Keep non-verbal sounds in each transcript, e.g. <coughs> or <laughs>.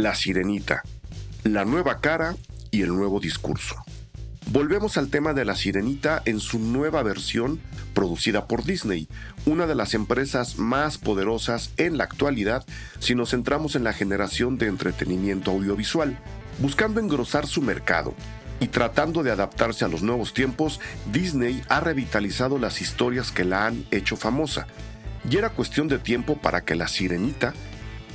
La Sirenita, la nueva cara y el nuevo discurso. Volvemos al tema de La Sirenita en su nueva versión producida por Disney, una de las empresas más poderosas en la actualidad si nos centramos en la generación de entretenimiento audiovisual. Buscando engrosar su mercado y tratando de adaptarse a los nuevos tiempos, Disney ha revitalizado las historias que la han hecho famosa. Y era cuestión de tiempo para que La Sirenita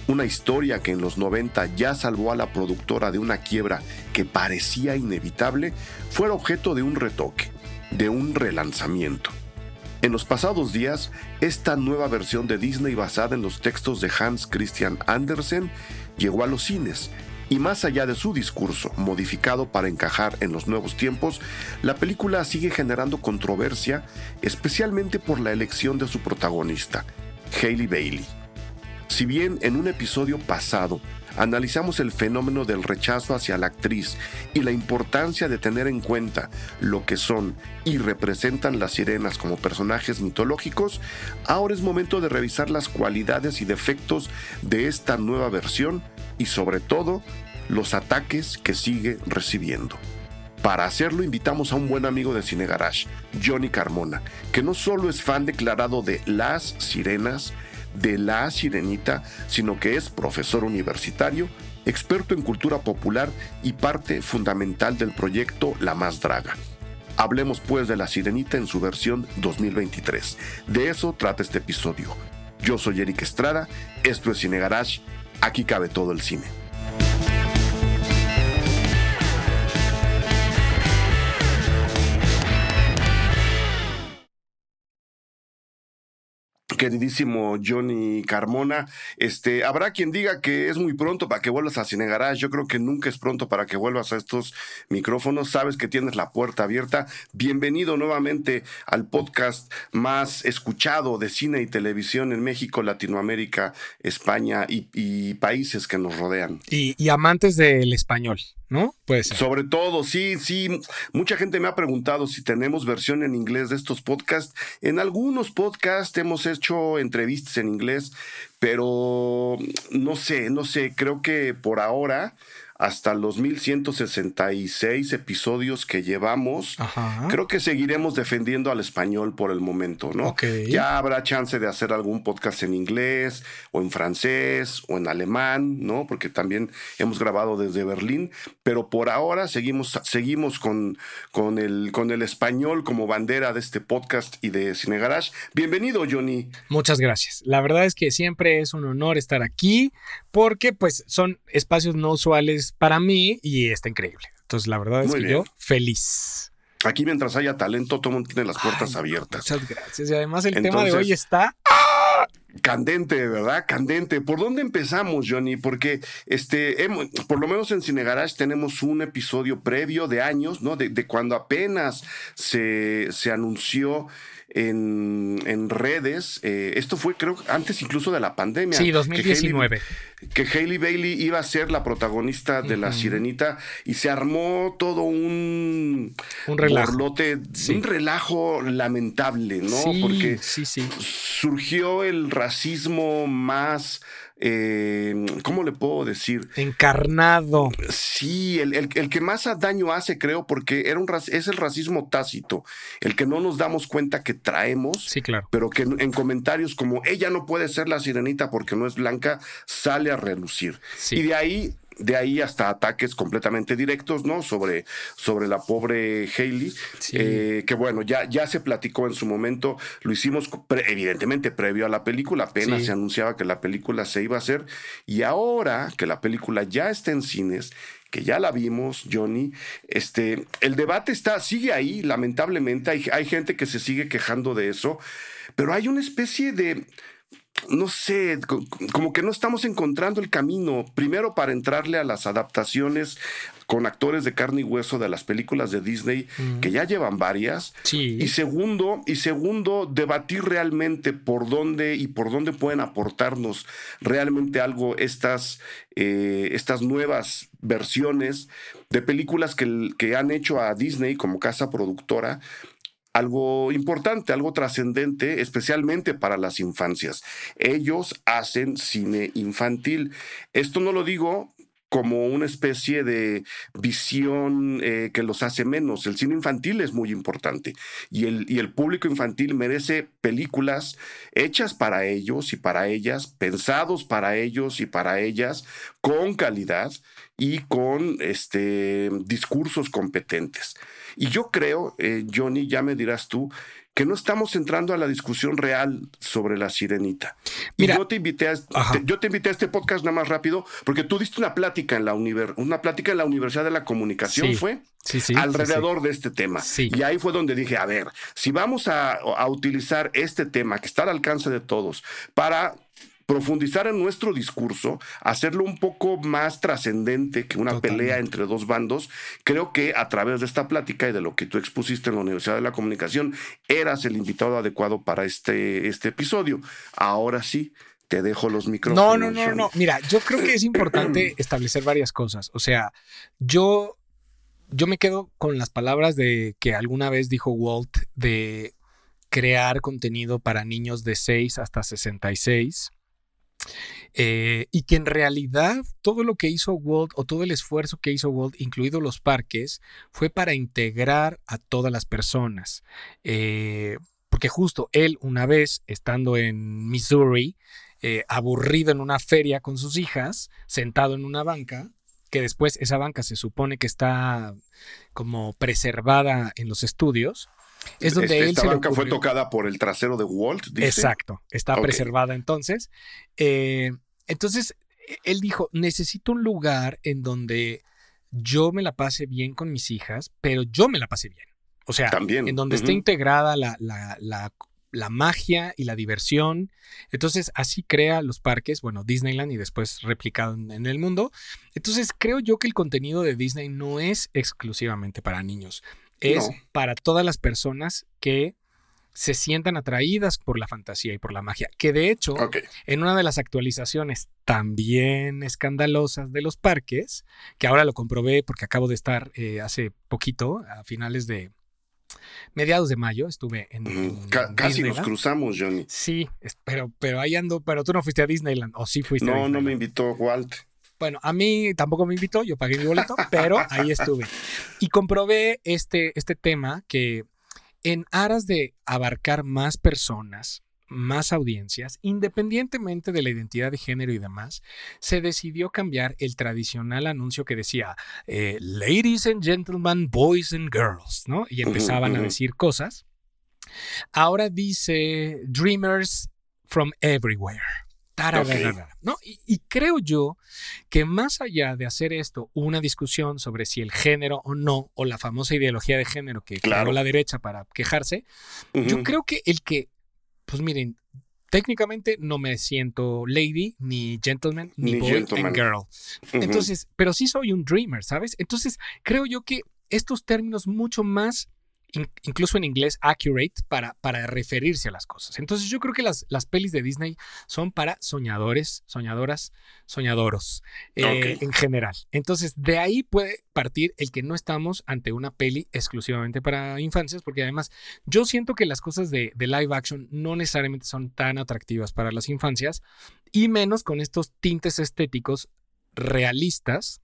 una historia que en los 90 ya salvó a la productora de una quiebra que parecía inevitable, fuera objeto de un retoque, de un relanzamiento. En los pasados días, esta nueva versión de Disney basada en los textos de Hans Christian Andersen llegó a los cines y más allá de su discurso, modificado para encajar en los nuevos tiempos, la película sigue generando controversia, especialmente por la elección de su protagonista, Hailey Bailey. Si bien en un episodio pasado analizamos el fenómeno del rechazo hacia la actriz y la importancia de tener en cuenta lo que son y representan las sirenas como personajes mitológicos, ahora es momento de revisar las cualidades y defectos de esta nueva versión y sobre todo los ataques que sigue recibiendo. Para hacerlo invitamos a un buen amigo de Cine Garage, Johnny Carmona, que no solo es fan declarado de Las Sirenas, de La Sirenita, sino que es profesor universitario, experto en cultura popular y parte fundamental del proyecto La Más Draga. Hablemos pues de La Sirenita en su versión 2023. De eso trata este episodio. Yo soy Eric Estrada, esto es Cine Garage, aquí cabe todo el cine. Queridísimo Johnny Carmona. Este, habrá quien diga que es muy pronto para que vuelvas a Cine Yo creo que nunca es pronto para que vuelvas a estos micrófonos. Sabes que tienes la puerta abierta. Bienvenido nuevamente al podcast más escuchado de cine y televisión en México, Latinoamérica, España y, países que nos rodean. y amantes del español. ¿No? Pues Sobre todo, sí, sí. Mucha gente me ha preguntado si tenemos versión en inglés de estos podcasts. En algunos podcasts hemos hecho entrevistas en inglés, pero no sé, no sé, creo que por ahora hasta los 1166 episodios que llevamos, creo que seguiremos defendiendo al español por el momento, ¿no? Ya habrá chance de hacer algún podcast en inglés o en francés o en alemán, ¿no? Porque también hemos grabado desde Berlín, pero por ahora seguimos, seguimos con, con, el, con el español como bandera de este podcast y de Cine Garage. Bienvenido, Johnny. Muchas gracias. La verdad es que siempre es un honor estar aquí porque pues son espacios no usuales para mí y está increíble. Entonces, la verdad es que yo feliz. Aquí mientras haya talento, todo el mundo tiene las puertas abiertas. Muchas gracias. Y además el tema de hoy está... Candente, ¿verdad? Candente. ¿Por dónde empezamos, Johnny? Porque este, por lo menos en Cine Garage tenemos un episodio previo de años, ¿no? De, de cuando apenas se, se anunció en, redes. Eh, esto fue, creo, antes incluso de la pandemia. Sí, 2019. Que Hailey, Bailey iba a ser la protagonista de La Sirenita y se armó todo un, un relajo. un relajo lamentable, ¿no? Porque surgió el racismo más eh, ¿cómo le puedo decir? Encarnado. Sí, el, que más daño hace, creo, porque era un, es el racismo tácito, el que no nos damos cuenta que traemos, sí, claro. pero que en, comentarios como ella no puede ser la sirenita porque no es blanca, sale a relucir. Y de ahí de ahí hasta ataques completamente directos, ¿no? Sobre, sobre la pobre Hailey, eh, que bueno, ya, ya se platicó en su momento, lo hicimos evidentemente previo a la película, apenas se anunciaba que la película se iba a hacer, y ahora que la película ya está en cines, que ya la vimos, Johnny, este, el debate está, sigue ahí, lamentablemente, hay, hay gente que se sigue quejando de eso, pero hay una especie de no sé, como que no estamos encontrando el camino, primero para entrarle a las adaptaciones con actores de carne y hueso de las películas de Disney, que ya llevan varias. Y segundo, y segundo, debatir realmente por dónde y por dónde pueden aportarnos realmente algo estas, eh, estas nuevas versiones de películas que, que han hecho a Disney como casa productora algo importante, algo trascendente, especialmente para las infancias. Ellos hacen cine infantil. Esto no lo digo como una especie de visión eh, que los hace menos. El cine infantil es muy importante y el, y el público infantil merece películas hechas para ellos y para ellas, pensados para ellos y para ellas, con calidad y con este, discursos competentes. Y yo creo, eh, Johnny, ya me dirás tú, que no estamos entrando a la discusión real sobre la sirenita. Mira, yo te invité a, yo te invité a este podcast nada más rápido porque tú diste una plática en la una plática en la Universidad de la Comunicación fue sí, sí, alrededor de este tema. Y ahí fue donde dije, a ver, si vamos a, a utilizar este tema que está al alcance de todos para profundizar en nuestro discurso, hacerlo un poco más trascendente que una pelea entre dos bandos, creo que a través de esta plática y de lo que tú expusiste en la Universidad de la Comunicación, eras el invitado adecuado para este, este episodio. Ahora sí, te dejo los micrófonos. No, no, no, no. Mira, yo creo que es <clears throat> importante establecer varias cosas. O sea, yo, yo me quedo con las palabras de que alguna vez dijo Walt de crear contenido para niños de 6 hasta 66 eh, y que en realidad todo lo que hizo Walt o todo el esfuerzo que hizo Walt, incluido los parques, fue para integrar a todas las personas. Eh, porque justo él, una vez estando en Missouri, eh, aburrido en una feria con sus hijas, sentado en una banca, que después esa banca se supone que está como preservada en los estudios, es donde este, esta banca fue tocada por el trasero de Walt. Exacto, está preservada entonces. Eh, entonces, él dijo, necesito un lugar en donde yo me la pase bien con mis hijas, pero yo me la pase bien. O sea, en donde esté integrada la, la, magia y la diversión. Entonces, así crea los parques, bueno, Disneyland y después replicado en, el mundo. Entonces, creo yo que el contenido de Disney no es exclusivamente para niños es para todas las personas que se sientan atraídas por la fantasía y por la magia. Que de hecho, en una de las actualizaciones también escandalosas de los parques, que ahora lo comprobé porque acabo de estar eh, hace poquito, a finales de mediados de mayo, estuve en. casi nos cruzamos, Johnny. Sí, pero, pero ahí ando, pero tú no fuiste a Disneyland, o sí fuiste. No, no me invitó Walt. Bueno, a mí tampoco me invitó, yo pagué mi boleto, pero ahí estuve. Y comprobé este, este tema que en aras de abarcar más personas, más audiencias, independientemente de la identidad de género y demás, se decidió cambiar el tradicional anuncio que decía eh, Ladies and gentlemen, boys and girls, ¿no? Y empezaban a decir cosas. Ahora dice Dreamers from everywhere. ¿No? Y, creo yo que más allá de hacer esto una discusión sobre si el género o no, o la famosa ideología de género que claro. la derecha para quejarse, yo creo que el que, pues miren, técnicamente no me siento lady, ni gentleman, ni, boy and girl. Entonces, pero sí soy un dreamer, ¿sabes? Entonces, creo yo que estos términos mucho más incluso en inglés, accurate para, para referirse a las cosas. Entonces yo creo que las, las pelis de Disney son para soñadores, soñadoras, soñadoros eh, en general. Entonces de ahí puede partir el que no estamos ante una peli exclusivamente para infancias, porque además yo siento que las cosas de, de live action no necesariamente son tan atractivas para las infancias y menos con estos tintes estéticos realistas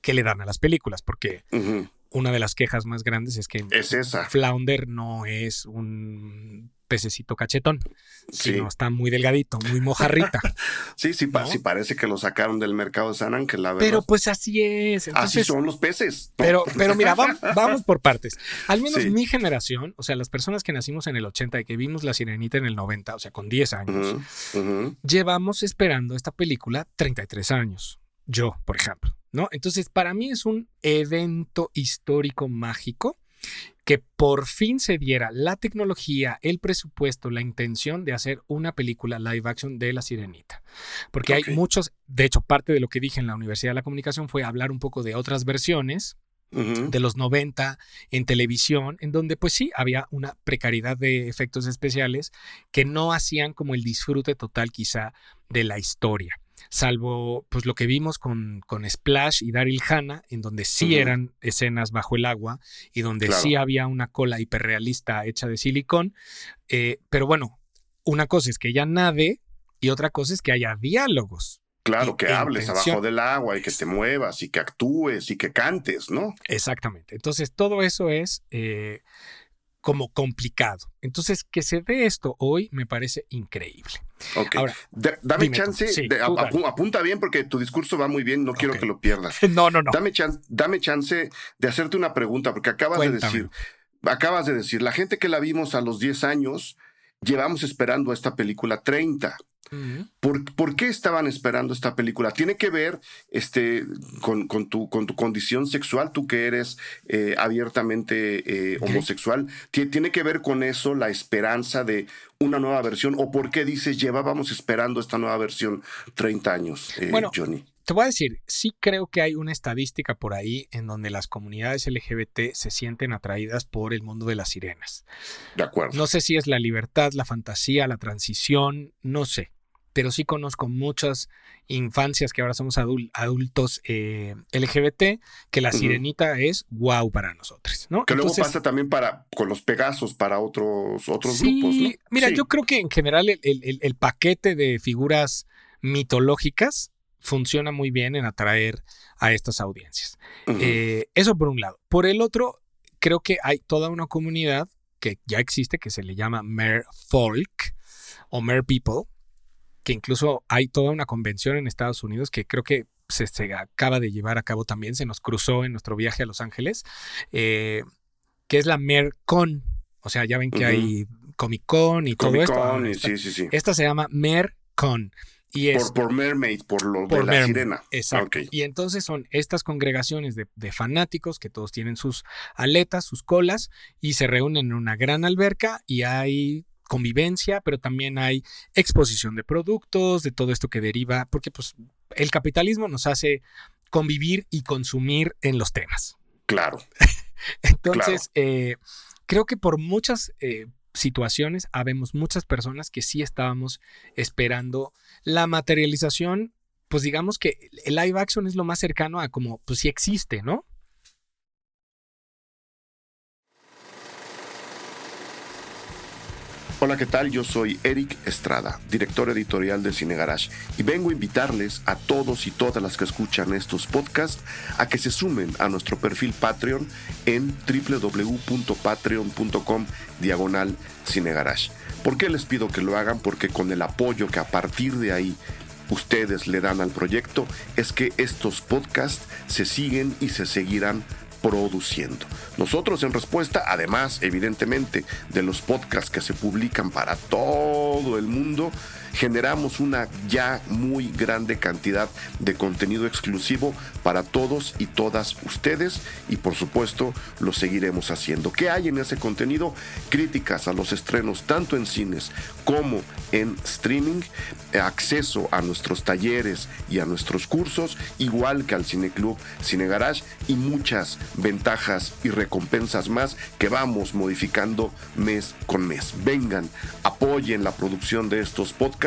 que le dan a las películas, porque una de las quejas más grandes es que Flounder no es un pececito cachetón, sino está muy delgadito, muy mojarrita. <laughs> sí, sí, sí, parece que lo sacaron del mercado de San Ángel, la verdad. Pero pues así es. así son los peces. Pero, pero mira, vamos, por partes. Al menos mi generación, o sea, las personas que nacimos en el 80 y que vimos La Sirenita en el 90, o sea, con 10 años, llevamos esperando esta película 33 años. Yo, por ejemplo. ¿No? Entonces, para mí es un evento histórico mágico que por fin se diera la tecnología, el presupuesto, la intención de hacer una película live action de La Sirenita. Porque hay muchos, de hecho, parte de lo que dije en la Universidad de la Comunicación fue hablar un poco de otras versiones. de los 90 en televisión, en donde pues sí, había una precariedad de efectos especiales que no hacían como el disfrute total quizá de la historia salvo pues lo que vimos con, con Splash y Daryl Hannah, en donde sí eran escenas bajo el agua y donde sí había una cola hiperrealista hecha de silicón. Eh, pero bueno, una cosa es que ella nade y otra cosa es que haya diálogos. Claro, que hables abajo del agua y que te muevas y que actúes y que cantes, ¿no? Exactamente. Entonces, todo eso es eh, como complicado. Entonces, que se dé esto hoy me parece increíble. Ok. Ahora, Da- dame tú. chance, Sí, de- tú ap- dale. apu- apunta bien porque tu discurso va muy bien, no quiero que lo pierdas. <laughs> no, no, no. Dame, chance, dame chance de hacerte una pregunta porque acabas de decir, acabas de decir, la gente que la vimos a los 10 años, llevamos esperando esta película 30. ¿Por, por qué estaban esperando esta película? ¿Tiene que ver este, con, con tu, con tu condición sexual, tú que eres eh, abiertamente eh, homosexual? ¿Tie- ¿Tiene que ver con eso la esperanza de una nueva versión? ¿O por qué dices llevábamos esperando esta nueva versión 30 años, eh, Bueno, Johnny? Te voy a decir, sí creo que hay una estadística por ahí en donde las comunidades LGBT se sienten atraídas por el mundo de las sirenas. De acuerdo. No sé si es la libertad, la fantasía, la transición, no sé. Pero sí conozco muchas infancias que ahora somos adul- adultos eh, LGBT, que la sirenita es wow para nosotros, ¿no? que luego pasa también para con los Pegasos para otros, otros sí, grupos, ¿no? Mira, Sí. yo creo que en general el, el- el paquete de figuras mitológicas funciona muy bien en atraer a estas audiencias. Eh, eso por un lado. Por el otro, creo que hay toda una comunidad que ya existe que se le llama Mer Folk o Mer People, que incluso hay toda una convención en Estados Unidos que creo que se, se acaba de llevar a cabo también, se nos cruzó en nuestro viaje a Los Ángeles, eh, que es la Mer Con. O sea, ya ven que hay Comic Con y todo Comic esto. Con Ahora y esta, sí, sí, sí. esta se llama Mer Con. Y es Por, por Mermaid, por lo por de la Mermaid, sirena. Exacto. Y entonces son estas congregaciones de, de fanáticos que todos tienen sus aletas, sus colas, y se reúnen en una gran alberca y hay convivencia, pero también hay exposición de productos, de todo esto que deriva, porque pues el capitalismo nos hace convivir y consumir en los temas. Claro. <laughs> Entonces, eh, creo que por muchas eh, situaciones, habemos muchas personas que sí estábamos esperando la materialización, pues digamos que el live action es lo más cercano a como, pues sí existe, ¿no? Hola, ¿qué tal? Yo soy Eric Estrada, director editorial de Cine Garage, y vengo a invitarles a todos y todas las que escuchan estos podcasts a que se sumen a nuestro perfil Patreon en www.patreon.com diagonal Cine Garage. ¿Por qué les pido que lo hagan? Porque con el apoyo que a partir de ahí ustedes le dan al proyecto es que estos podcasts se siguen y se seguirán produciendo. Nosotros en respuesta, además evidentemente de los podcasts que se publican para todo el mundo, generamos una ya muy grande cantidad de contenido exclusivo para todos y todas ustedes y por supuesto lo seguiremos haciendo. ¿Qué hay en ese contenido? Críticas a los estrenos tanto en cines como en streaming, acceso a nuestros talleres y a nuestros cursos, igual que al Cineclub Cine Garage y muchas ventajas y recompensas más que vamos modificando mes con mes. Vengan, apoyen la producción de estos podcasts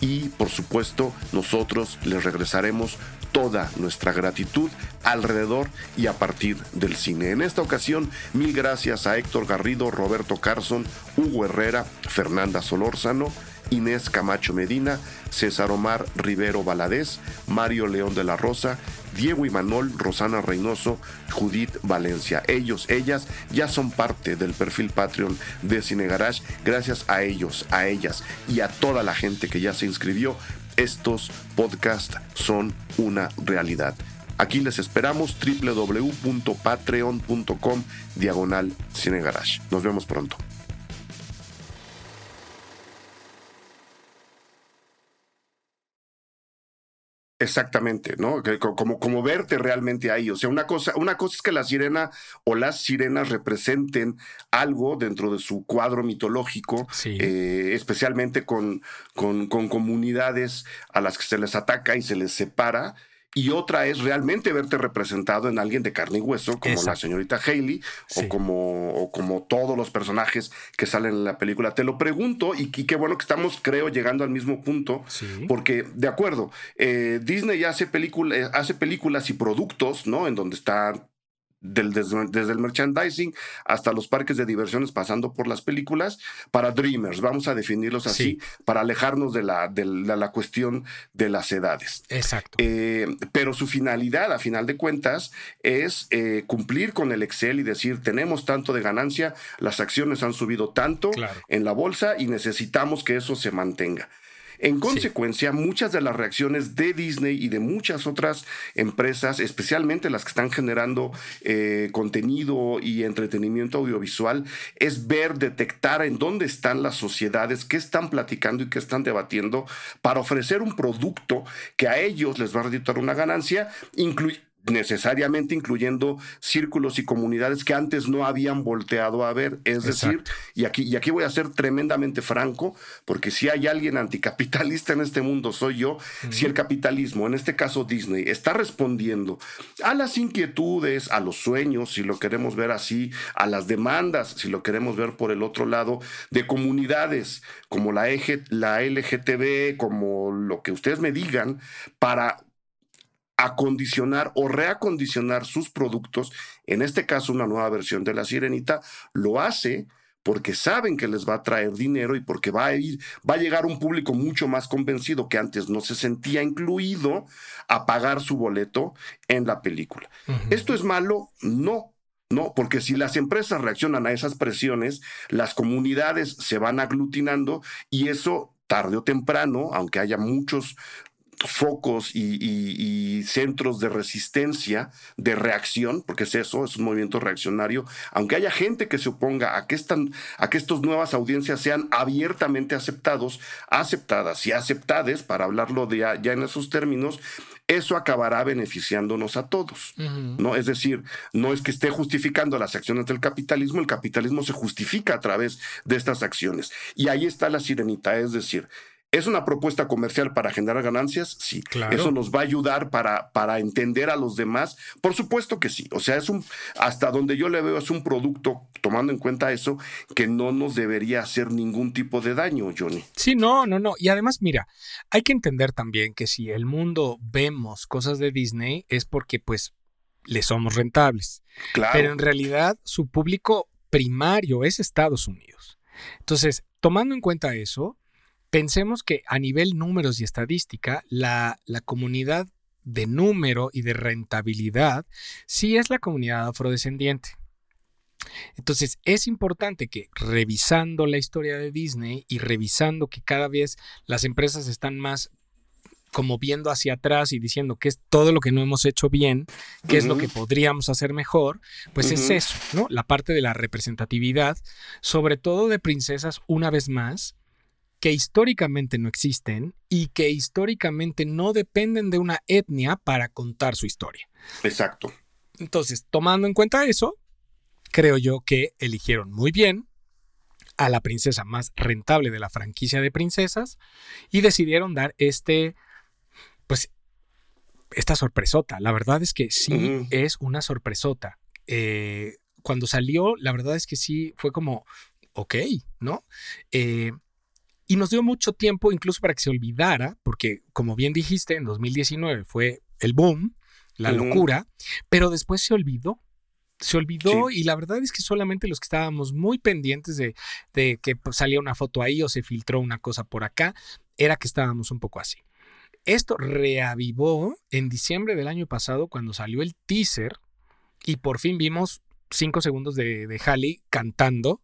y por supuesto nosotros les regresaremos toda nuestra gratitud alrededor y a partir del cine. En esta ocasión, mil gracias a Héctor Garrido, Roberto Carson, Hugo Herrera, Fernanda Solórzano, Inés Camacho Medina, César Omar Rivero Valadez, Mario León de la Rosa, Diego Imanol, Rosana Reynoso, Judith Valencia. Ellos, ellas ya son parte del perfil Patreon de Cine Garage. Gracias a ellos, a ellas y a toda la gente que ya se inscribió, estos podcasts son una realidad. Aquí les esperamos www.patreon.com diagonal Cine Garage. Nos vemos pronto. Exactamente, ¿no? Como, como verte realmente ahí. O sea, una cosa, una cosa es que la sirena o las sirenas representen algo dentro de su cuadro mitológico, Sí. eh, especialmente con, con, con comunidades a las que se les ataca y se les separa. Y otra es realmente verte representado en alguien de carne y hueso, como la señorita Haley Sí. o, como, o como todos los personajes que salen en la película. Te lo pregunto y, y qué bueno que estamos, creo, llegando al mismo punto. Sí. Porque, de acuerdo, eh, Disney hace, película, eh, hace películas y productos, ¿no? En donde desde, el merchandising hasta los parques de diversiones pasando por las películas, para Dreamers, vamos a definirlos así, para alejarnos de la, de, la, cuestión de las edades. Exacto. Eh, pero su finalidad, a final de cuentas, es eh, cumplir con el Excel y decir, tenemos tanto de ganancia, las acciones han subido tanto en la bolsa y necesitamos que eso se mantenga. En consecuencia, muchas de las reacciones de Disney y de muchas otras empresas, especialmente las que están generando eh, contenido y entretenimiento audiovisual, es ver, detectar en dónde están las sociedades, qué están platicando y qué están debatiendo para ofrecer un producto que a ellos les va a redituar una ganancia, incluye necesariamente incluyendo círculos y comunidades que antes no habían volteado a ver. Es decir, y aquí, y aquí voy a ser tremendamente franco, porque si hay alguien anticapitalista en este mundo, soy yo. Si el capitalismo, en este caso Disney, está respondiendo a las inquietudes, a los sueños, si lo queremos ver así, a las demandas, si lo queremos ver por el otro lado, de comunidades como la, la LGTB, como lo que ustedes me digan, para acondicionar o reacondicionar sus productos, en este caso una nueva versión de la sirenita, lo hace porque saben que les va a traer dinero y porque va a ir, va a llegar un público mucho más convencido que antes no se sentía incluido a pagar su boleto en la película. ¿Esto es malo? No. No, porque si las empresas reaccionan a esas presiones, las comunidades se van aglutinando y eso tarde o temprano, aunque haya muchos focos y, centros de resistencia, de reacción, porque es eso, es un movimiento reaccionario, aunque haya gente que se oponga a que, están, a que estas nuevas audiencias sean abiertamente aceptados, aceptadas y aceptadas, para hablarlo de ya, en esos términos, eso acabará beneficiándonos a todos. ¿no? Es decir, no es que esté justificando las acciones del capitalismo, el capitalismo se justifica a través de estas acciones. Y ahí está la sirenita, es decir, ¿Es una propuesta comercial para generar ganancias? Sí. Claro. ¿Eso nos va a ayudar para, para entender a los demás? Por supuesto que sí. O sea, es un, hasta donde yo le veo, es un producto, tomando en cuenta eso, que no nos debería hacer ningún tipo de daño, Johnny. Sí, no, no, no. Y además, mira, hay que entender también que si el mundo vemos cosas de Disney es porque, pues, le somos rentables. Claro. Pero en realidad, su público primario es Estados Unidos. Entonces, tomando en cuenta eso, Pensemos que a nivel números y estadística, la, comunidad de número y de rentabilidad sí es la comunidad afrodescendiente. Entonces es importante que revisando la historia de Disney y revisando que cada vez las empresas están más como viendo hacia atrás y diciendo que es todo lo que no hemos hecho bien, qué es lo que podríamos hacer mejor, pues es eso, ¿no? La parte de la representatividad, sobre todo de princesas una vez más, que históricamente no existen y que históricamente no dependen de una etnia para contar su historia. Exacto. Entonces, tomando en cuenta eso, creo yo que eligieron muy bien a la princesa más rentable de la franquicia de princesas y decidieron dar este, pues, esta sorpresota. La verdad es que sí es una sorpresota. Eh, cuando salió, la verdad es que sí fue como, ok, ¿no? Eh, y nos dio mucho tiempo incluso para que se olvidara, porque como bien dijiste, en 2019 fue el boom, la locura, pero después se olvidó. Se olvidó y la verdad es que solamente los que estábamos muy pendientes de, que pues, salía una foto ahí o se filtró una cosa por acá, era que estábamos un poco así. Esto reavivó en diciembre del año pasado cuando salió el teaser y por fin vimos cinco segundos de, de Halle cantando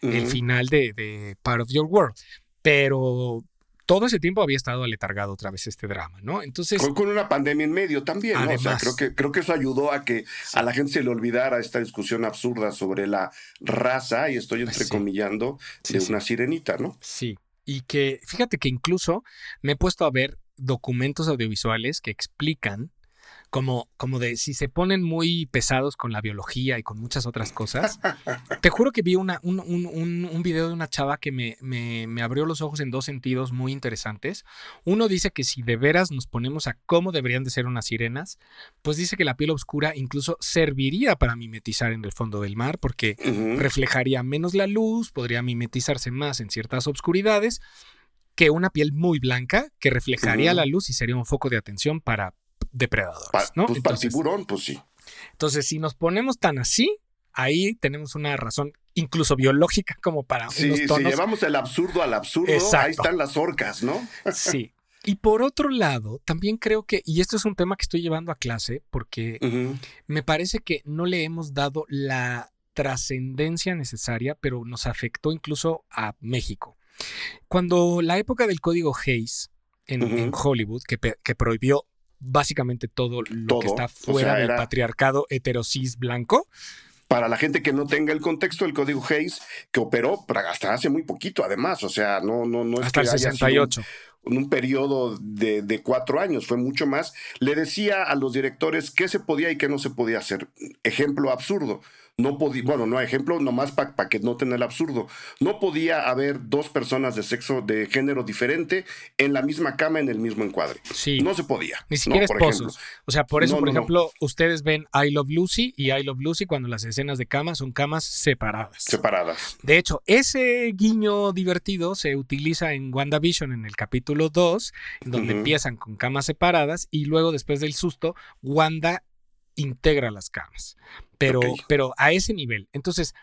el final de, de Part of Your World pero todo ese tiempo había estado aletargado otra vez este drama, ¿no? Entonces. Con, una pandemia en medio también, ¿no? o sea, creo que, creo que eso ayudó a que a la gente se le olvidara esta discusión absurda sobre la raza, y estoy entrecomillando, de una sirenita, ¿no? Sí. Y que, fíjate que incluso me he puesto a ver documentos audiovisuales que explican como, como de si se ponen muy pesados con la biología y con muchas otras cosas. Te juro que vi una, un, un, un, video de una chava que me, me, me, abrió los ojos en dos sentidos muy interesantes. Uno dice que si de veras nos ponemos a cómo deberían de ser unas sirenas, pues dice que la piel oscura incluso serviría para mimetizar en el fondo del mar porque reflejaría menos la luz, podría mimetizarse más en ciertas obscuridades que una piel muy blanca que reflejaría la luz y sería un foco de atención para depredadores, ¿no? Pues para el tiburón, pues sí. Entonces, si nos ponemos tan así, ahí tenemos una razón incluso biológica como para sí, unos tonos. Si llevamos el absurdo al absurdo, ahí están las orcas, ¿no? <laughs> sí. Y por otro lado, también creo que, y esto es un tema que estoy llevando a clase, porque me parece que no le hemos dado la trascendencia necesaria, pero nos afectó incluso a México. Cuando la época del código Hayes en, Hollywood, que, que, prohibió básicamente todo lo que está fuera del patriarcado heterosis blanco, para la gente que no tenga el contexto, el código Hayes, que operó hasta hace muy poquito, además, o sea, no, no, no es hasta el 68. en un, periodo de, de, cuatro años, fue mucho más. Le decía a los directores qué se podía y qué no se podía hacer. Ejemplo absurdo no podía, bueno, no ejemplo, nomás para que noten el absurdo, no podía haber dos personas de sexo, de género diferente en la misma cama en el mismo encuadre. Sí. No se podía. Ni siquiera esposos. O sea, por eso, por ejemplo, ustedes ven I Love Lucy y I Love Lucy cuando las escenas de cama son camas separadas. Separadas. De hecho, ese guiño divertido se utiliza en WandaVision en el capítulo 2, donde empiezan con camas separadas y luego después del susto, Wanda integra las camas pero, pero a ese nivel. Entonces,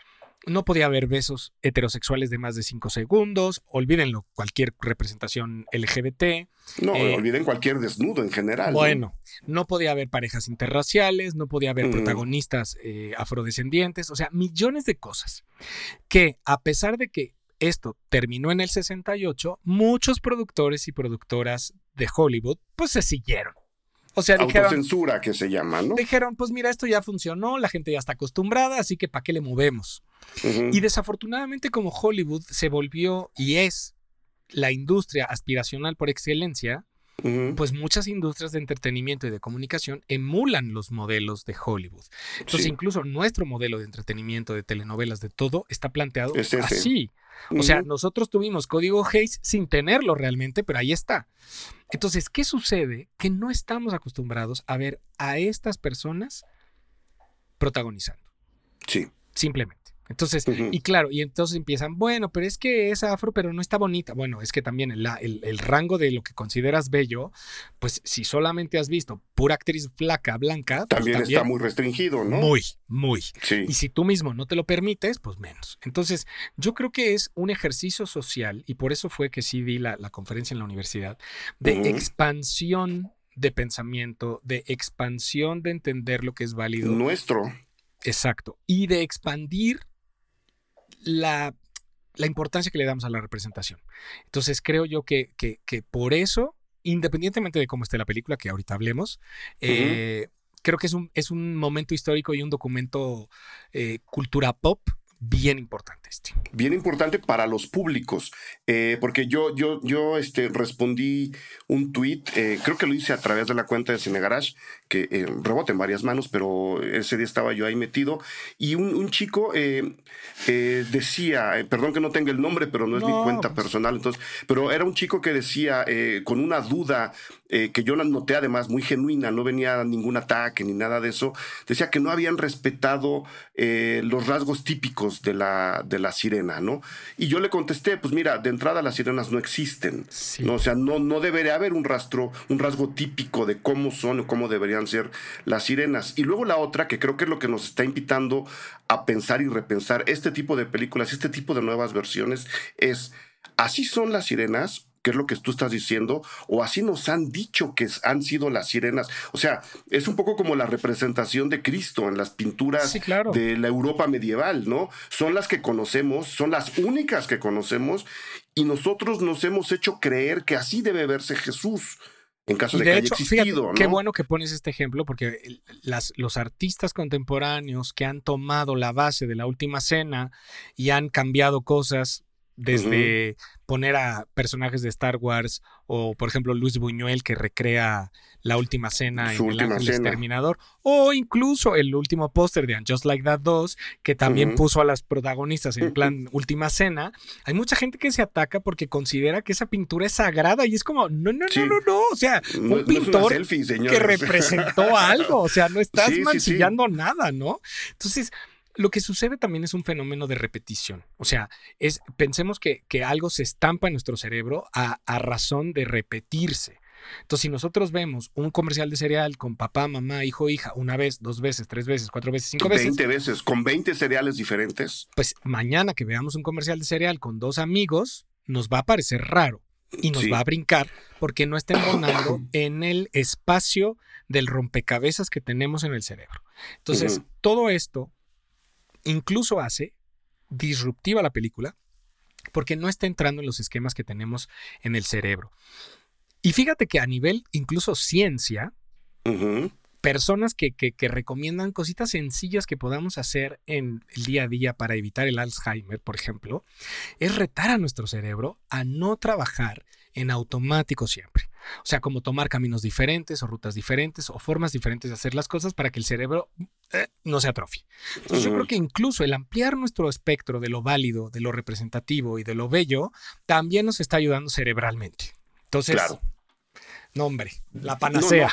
no podía haber besos heterosexuales de más de cinco segundos, olvídenlo, cualquier representación LGBT. No, eh, olviden cualquier desnudo en general. Bueno, ¿no? podía haber parejas interraciales, no podía haber protagonistas eh, afrodescendientes, o sea, millones de cosas que a pesar de que esto terminó en el 68, muchos productores y productoras de Hollywood pues se siguieron. O sea, dijeron. censura que se llama, ¿no? Dijeron, pues mira, esto ya funcionó, la gente ya está acostumbrada, así que ¿para qué le movemos? Y desafortunadamente, como Hollywood se volvió y es la industria aspiracional por excelencia, pues muchas industrias de entretenimiento y de comunicación emulan los modelos de Hollywood. Entonces, incluso nuestro modelo de entretenimiento, de telenovelas, de todo, está planteado así. O sea, nosotros tuvimos código Hayes sin tenerlo realmente, pero ahí está. Entonces, ¿qué sucede? Que no estamos acostumbrados a ver a estas personas protagonizando. Sí. Simplemente. Entonces, y claro, y entonces empiezan, bueno, pero es que es afro, pero no está bonita. Bueno, es que también el, el, rango de lo que consideras bello, pues si solamente has visto pura actriz flaca, blanca. Pues también, está muy restringido, ¿no? Muy, muy. Sí. Y si tú mismo no te lo permites, pues menos. Entonces, yo creo que es un ejercicio social, y por eso fue que sí di la, conferencia en la universidad, de expansión de pensamiento, de expansión de entender lo que es válido. Nuestro. Exacto. Y de expandir la, importancia que le damos a la representación. Entonces creo yo que, que, por eso, independientemente de cómo esté la película, que ahorita hablemos, eh, creo que es un, es un momento histórico y un documento eh, cultura pop bien importante Bien importante para los públicos, eh, porque yo, yo, yo este, respondí un tweet, eh, creo que lo hice a través de la cuenta de Cine Garage, que eh, rebota en varias manos, pero ese día estaba yo ahí metido, y un, chico decía, perdón que no tenga el nombre, pero no es mi cuenta pues. personal, entonces, pero era un chico que decía con una duda que yo noté además muy genuina, no venía ningún ataque ni nada de eso, decía que no habían respetado los rasgos típicos de la, de la sirena, ¿no? Y yo le contesté, pues mira, de entrada las sirenas no existen, ¿no? O sea, no, no debería haber un rastro, un rasgo típico de cómo son o cómo deberían ser las sirenas. Y luego la otra, que creo que es lo que nos está invitando a pensar y repensar este tipo de películas, este tipo de nuevas versiones, es, ¿así son las sirenas ¿Qué es lo que tú estás diciendo, o así nos han dicho que han sido las sirenas. O sea, es un poco como la representación de Cristo en las pinturas de la Europa medieval, ¿no? Son las que conocemos, son las únicas que conocemos, y nosotros nos hemos hecho creer que así debe verse Jesús. En caso de, que haya existido. Qué bueno que pones este ejemplo, porque las, los artistas contemporáneos que han tomado la base de la última cena y han cambiado cosas desde poner a personajes de Star Wars o, por ejemplo, Luis Buñuel que recrea la última cena en El Ángel Exterminador o incluso el último póster de Just Like That 2 que también puso a las protagonistas en <laughs> plan última cena. Hay mucha gente que se ataca porque considera que esa pintura es sagrada y es como, no, no, no, no, no, o sea, un pintor que representó algo, o sea, no <laughs> estás mancillando nada, ¿no? Entonces, lo que sucede también es un fenómeno de repetición. O sea, es, pensemos que, algo se estampa en nuestro cerebro a, razón de repetirse. Entonces, si nosotros vemos un comercial de cereal con papá, mamá, hijo, hija, una vez, dos veces, tres veces, cuatro veces, cinco veces. 20 veces, con 20 cereales diferentes. Pues mañana que veamos un comercial de cereal con dos amigos, nos va a parecer raro y nos va a brincar porque no está embonando <coughs> en el espacio del rompecabezas que tenemos en el cerebro. Entonces, todo esto incluso hace disruptiva la película porque no está entrando en los esquemas que tenemos en el cerebro. Y fíjate que a nivel incluso ciencia, personas que, que, recomiendan cositas sencillas que podamos hacer en el día a día para evitar el Alzheimer, por ejemplo, es retar a nuestro cerebro a no trabajar en automático siempre. O sea, como tomar caminos diferentes o rutas diferentes o formas diferentes de hacer las cosas para que el cerebro eh, no se atrofie. Entonces, yo creo que incluso el ampliar nuestro espectro de lo válido, de lo representativo y de lo bello, también nos está ayudando cerebralmente. Entonces, claro. No, hombre, la panacea.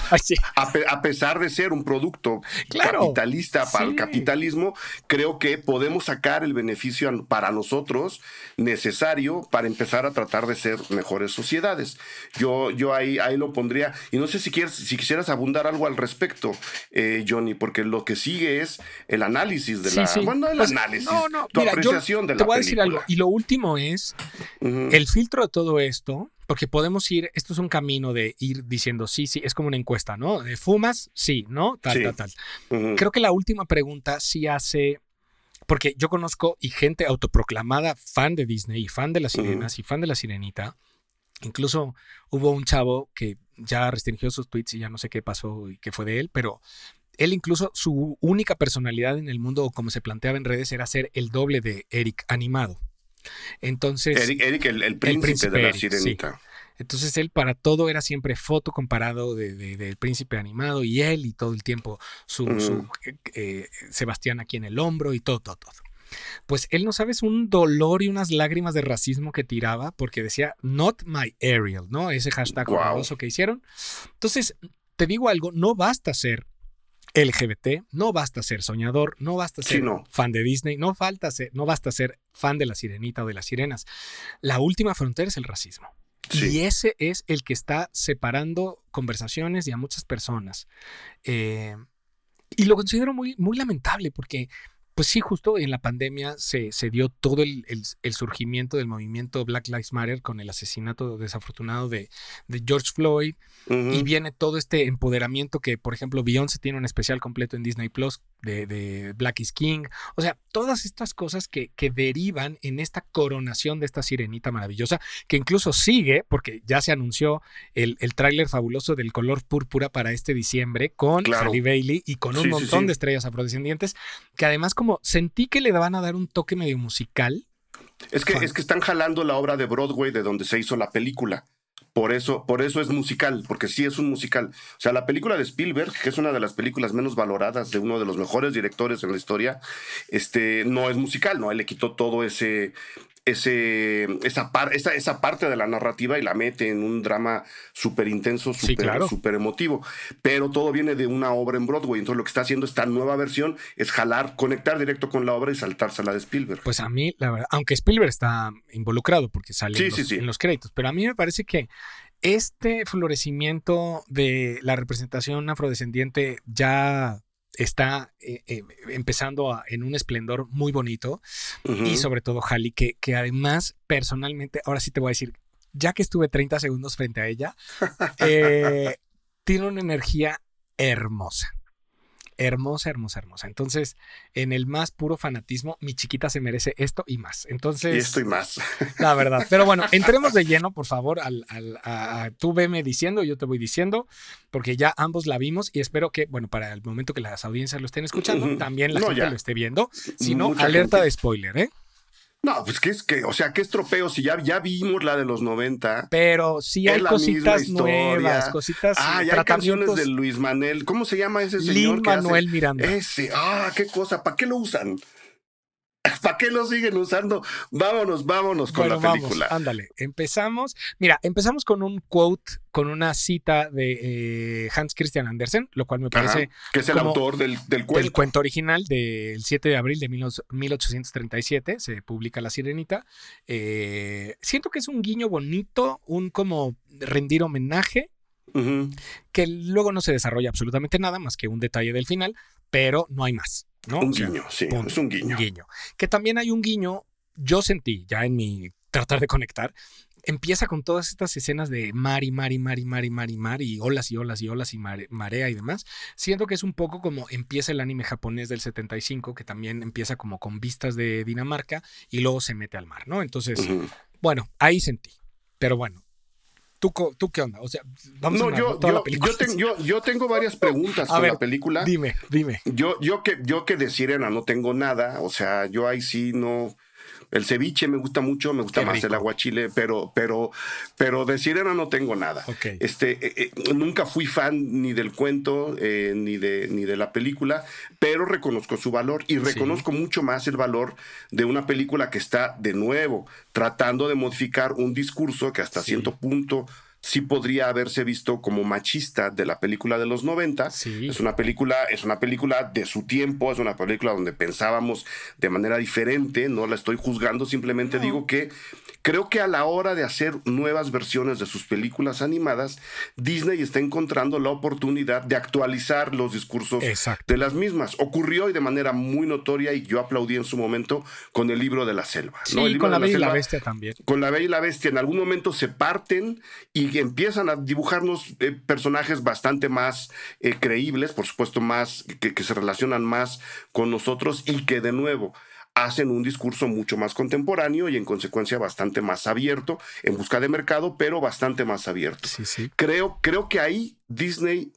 A, pesar de ser un producto capitalista para el capitalismo, creo que podemos sacar el beneficio para nosotros necesario para empezar a tratar de ser mejores sociedades. Yo, yo ahí, ahí lo pondría. Y no sé si, quieres, si quisieras abundar algo al respecto, eh, Johnny, porque lo que sigue es el análisis de la. Bueno, el pues, análisis. tu apreciación de la. Te voy a decir algo. Y lo último es el filtro de todo esto porque podemos ir, esto es un camino de ir diciendo sí, sí, es como una encuesta, ¿no? Fumas, sí, ¿no? Tal, tal, tal. Creo que la última pregunta sí hace, porque yo conozco y gente autoproclamada fan de Disney y fan de las sirenas y fan de la sirenita. Incluso hubo un chavo que ya restringió sus tweets y ya no sé qué pasó y qué fue de él, pero él incluso su única personalidad en el mundo, como se planteaba en redes, era ser el doble de Eric animado. Entonces. Eric, el, príncipe de la sirenita. Entonces él para todo era siempre foto comparado del de, príncipe animado y él y todo el tiempo su, eh, eh, Sebastián aquí en el hombro y todo, todo, todo. Pues él no sabes un dolor y unas lágrimas de racismo que tiraba porque decía not my Ariel, ¿no? Ese hashtag famoso que hicieron. Entonces, te digo algo, no basta ser LGBT, no basta ser soñador, no basta ser fan de Disney, no, falta ser, no basta ser fan de la sirenita o de las sirenas. La última frontera es el racismo. Y ese es el que está separando conversaciones y a muchas personas. Eh, y lo considero muy, muy lamentable porque pues sí, justo en la pandemia se, se dio todo el, el, surgimiento del movimiento Black Lives Matter con el asesinato desafortunado de, de George Floyd y viene todo este empoderamiento que, por ejemplo, Beyoncé tiene un especial completo en Disney Plus de, de, Black is King. O sea, todas estas cosas que, que derivan en esta coronación de esta sirenita maravillosa que incluso sigue, porque ya se anunció el, el tráiler fabuloso del color púrpura para este diciembre con claro. Bailey y con un montón de estrellas afrodescendientes que además como sentí que le van a dar un toque medio musical. Es que, es que están jalando la obra de Broadway de donde se hizo la película. Por eso, por eso es musical, porque sí es un musical. O sea, la película de Spielberg, que es una de las películas menos valoradas de uno de los mejores directores en la historia, este, no es musical, ¿no? Él le quitó todo ese, ese, esa, esa, esa, parte de la narrativa y la mete en un drama súper intenso, súper emotivo. Pero todo viene de una obra en Broadway. Entonces lo que está haciendo esta nueva versión es jalar, conectar directo con la obra y saltarse a la de Spielberg. Pues a mí, la verdad, aunque Spielberg está involucrado porque sale en los créditos, pero a mí me parece que este florecimiento de la representación afrodescendiente ya está eh, eh, empezando en un esplendor muy bonito y sobre todo Halley, que, que además personalmente, ahora sí te voy a decir, ya que estuve 30 segundos frente a ella, eh, <laughs> tiene una energía hermosa hermosa, hermosa, hermosa. Entonces, en el más puro fanatismo, mi chiquita se merece esto y más. Entonces. Y esto y más. <laughs> La verdad. Pero bueno, entremos de lleno, por favor, al, al a, tú veme diciendo, yo te voy diciendo, porque ya ambos la vimos y espero que, bueno, para el momento que las audiencias lo estén escuchando, también la gente lo esté viendo. Si no, alerta de spoiler, ¿eh? No, pues que es que, o sea, qué estropeo, si ya, ya vimos la de los 90. Pero sí hay cositas nuevas, cositas. Ah, ya hay canciones de Luis Manuel. ¿Cómo se llama ese señor? Luis Manuel Miranda. Ese, ah, qué cosa, ¿para qué lo usan? ¿Para qué lo siguen usando? Vámonos, vámonos con la película. ándale, empezamos. Mira, empezamos con un quote, con una cita de eh, Hans Christian Andersen, lo cual me parece. que es el autor del, del, cuento. El cuento original del 7 de abril de 1837, se publica La Sirenita. Eh, siento que es un guiño bonito, un como rendir homenaje que luego no se desarrolla absolutamente nada más que un detalle del final, pero no hay más. ¿No? Un guiño, sí, es un guiño. Un guiño. Que también hay un guiño, yo sentí ya en mi tratar de conectar, empieza con todas estas escenas de mar y mar y mar y mar y mar y mar y olas y olas y olas y marea y demás. Siento que es un poco como empieza el anime japonés del 75, que también empieza como con vistas de Dinamarca y luego se mete al mar, ¿no? Entonces, bueno, ahí sentí. Pero bueno, ¿Tú, ¿Tú, qué onda? O sea, vamos a yo, toda la película. Yo, tengo varias preguntas <laughs> con la película. Dime, dime. Yo, yo, que, yo que de Sirena no tengo nada, o sea, yo ahí sí no. El ceviche me gusta mucho, me gusta más el aguachile, pero, pero, pero de sirena no tengo nada. Este, eh, eh, nunca fui fan ni del cuento eh, ni, de, ni de la película, pero reconozco su valor y reconozco mucho más el valor de una película que está de nuevo tratando de modificar un discurso que hasta cierto punto sí podría haberse visto como machista de la película de los 90. Es una película, es una película de su tiempo, es una película donde pensábamos de manera diferente, no la estoy juzgando, simplemente digo que Creo que a la hora de hacer nuevas versiones de sus películas animadas, Disney está encontrando la oportunidad de actualizar los discursos de las mismas. Ocurrió y de manera muy notoria, y yo aplaudí en su momento, con el libro de la selva. Sí, con la, Bella y la Bestia también. Con la Bella y la Bestia. En algún momento se parten y empiezan a dibujarnos eh, personajes bastante más eh, creíbles, por supuesto, más que se relacionan más con nosotros y que de nuevo hacen un discurso mucho más contemporáneo y en consecuencia bastante más abierto, en busca de mercado, pero bastante más abierto. Sí, sí. Creo, creo que ahí Disney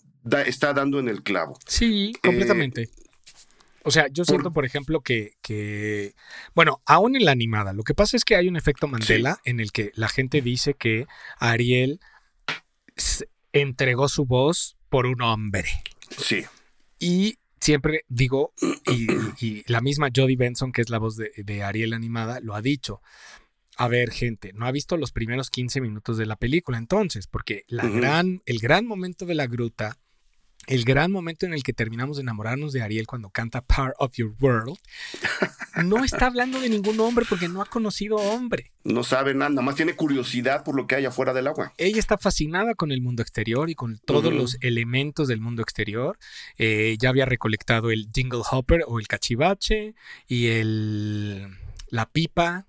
está dando en el clavo. Sí, completamente. o sea, yo siento, por, ejemplo, que, que, bueno, aún en la animada, lo que pasa es que hay un efecto Mandela en el que la gente dice que Ariel entregó su voz por un hombre. Sí. Y siempre digo, y, la misma Jodie Benson, que es la voz de, Ariel animada, lo ha dicho. A ver, gente, no ha visto los primeros 15 minutos de la película entonces, porque la gran, el gran momento de la gruta el gran momento en el que terminamos de enamorarnos de Ariel cuando canta Part of Your World, <laughs> no está hablando de ningún hombre porque no ha conocido hombre. No sabe nada, nada más tiene curiosidad por lo que hay afuera del agua. Ella está fascinada con el mundo exterior y con todos los elementos del mundo exterior. Eh, ya había recolectado el Jingle Hopper o el cachivache y el la pipa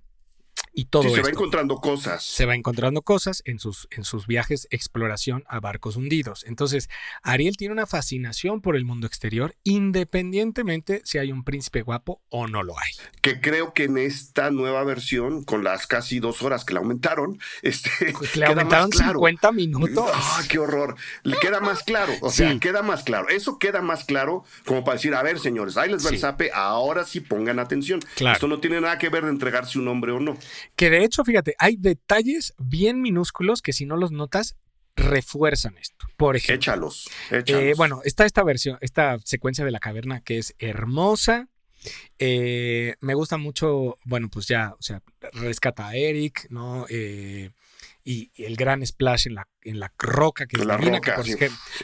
y todo se va encontrando cosas. Se va encontrando cosas en sus, en sus viajes exploración a barcos hundidos. Entonces, Ariel tiene una fascinación por el mundo exterior, independientemente si hay un príncipe guapo o no lo hay. Que creo que en esta nueva versión, con las casi dos horas que le aumentaron, este, pues le aumentaron 50 minutos. ¡Ah, qué horror! Le queda más claro. O sea, queda más claro. Eso queda más claro como para decir, a ver, señores, ahí les va el zape, ahora sí pongan atención. Esto no tiene nada que ver de entregarse un hombre o no. Que de hecho, fíjate, hay detalles bien minúsculos que si no los notas, refuerzan esto. Por ejemplo, échalos, eh, échalos. bueno, está esta versión, esta secuencia de la caverna que es hermosa. Eh, me gusta mucho, bueno, pues ya, o sea, rescata a Eric, ¿no? Eh, y, el gran splash en la, en la roca que la roca,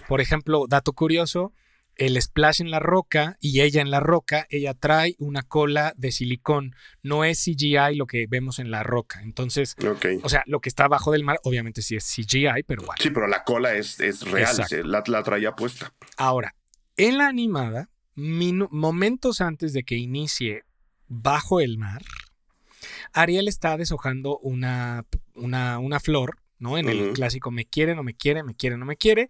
por ejemplo, dato curioso, el splash en la roca y ella en la roca, ella trae una cola de silicón. No es CGI lo que vemos en la roca. Entonces, o sea, lo que está abajo del mar, obviamente sí es CGI, pero bueno. Sí, pero la cola es, es real, la, la, traía puesta. Ahora, en la animada, momentos antes de que inicie Bajo el mar, Ariel está deshojando una, una, una flor, ¿no? En el clásico me quiere, no me quiere, me quiere, no me quiere.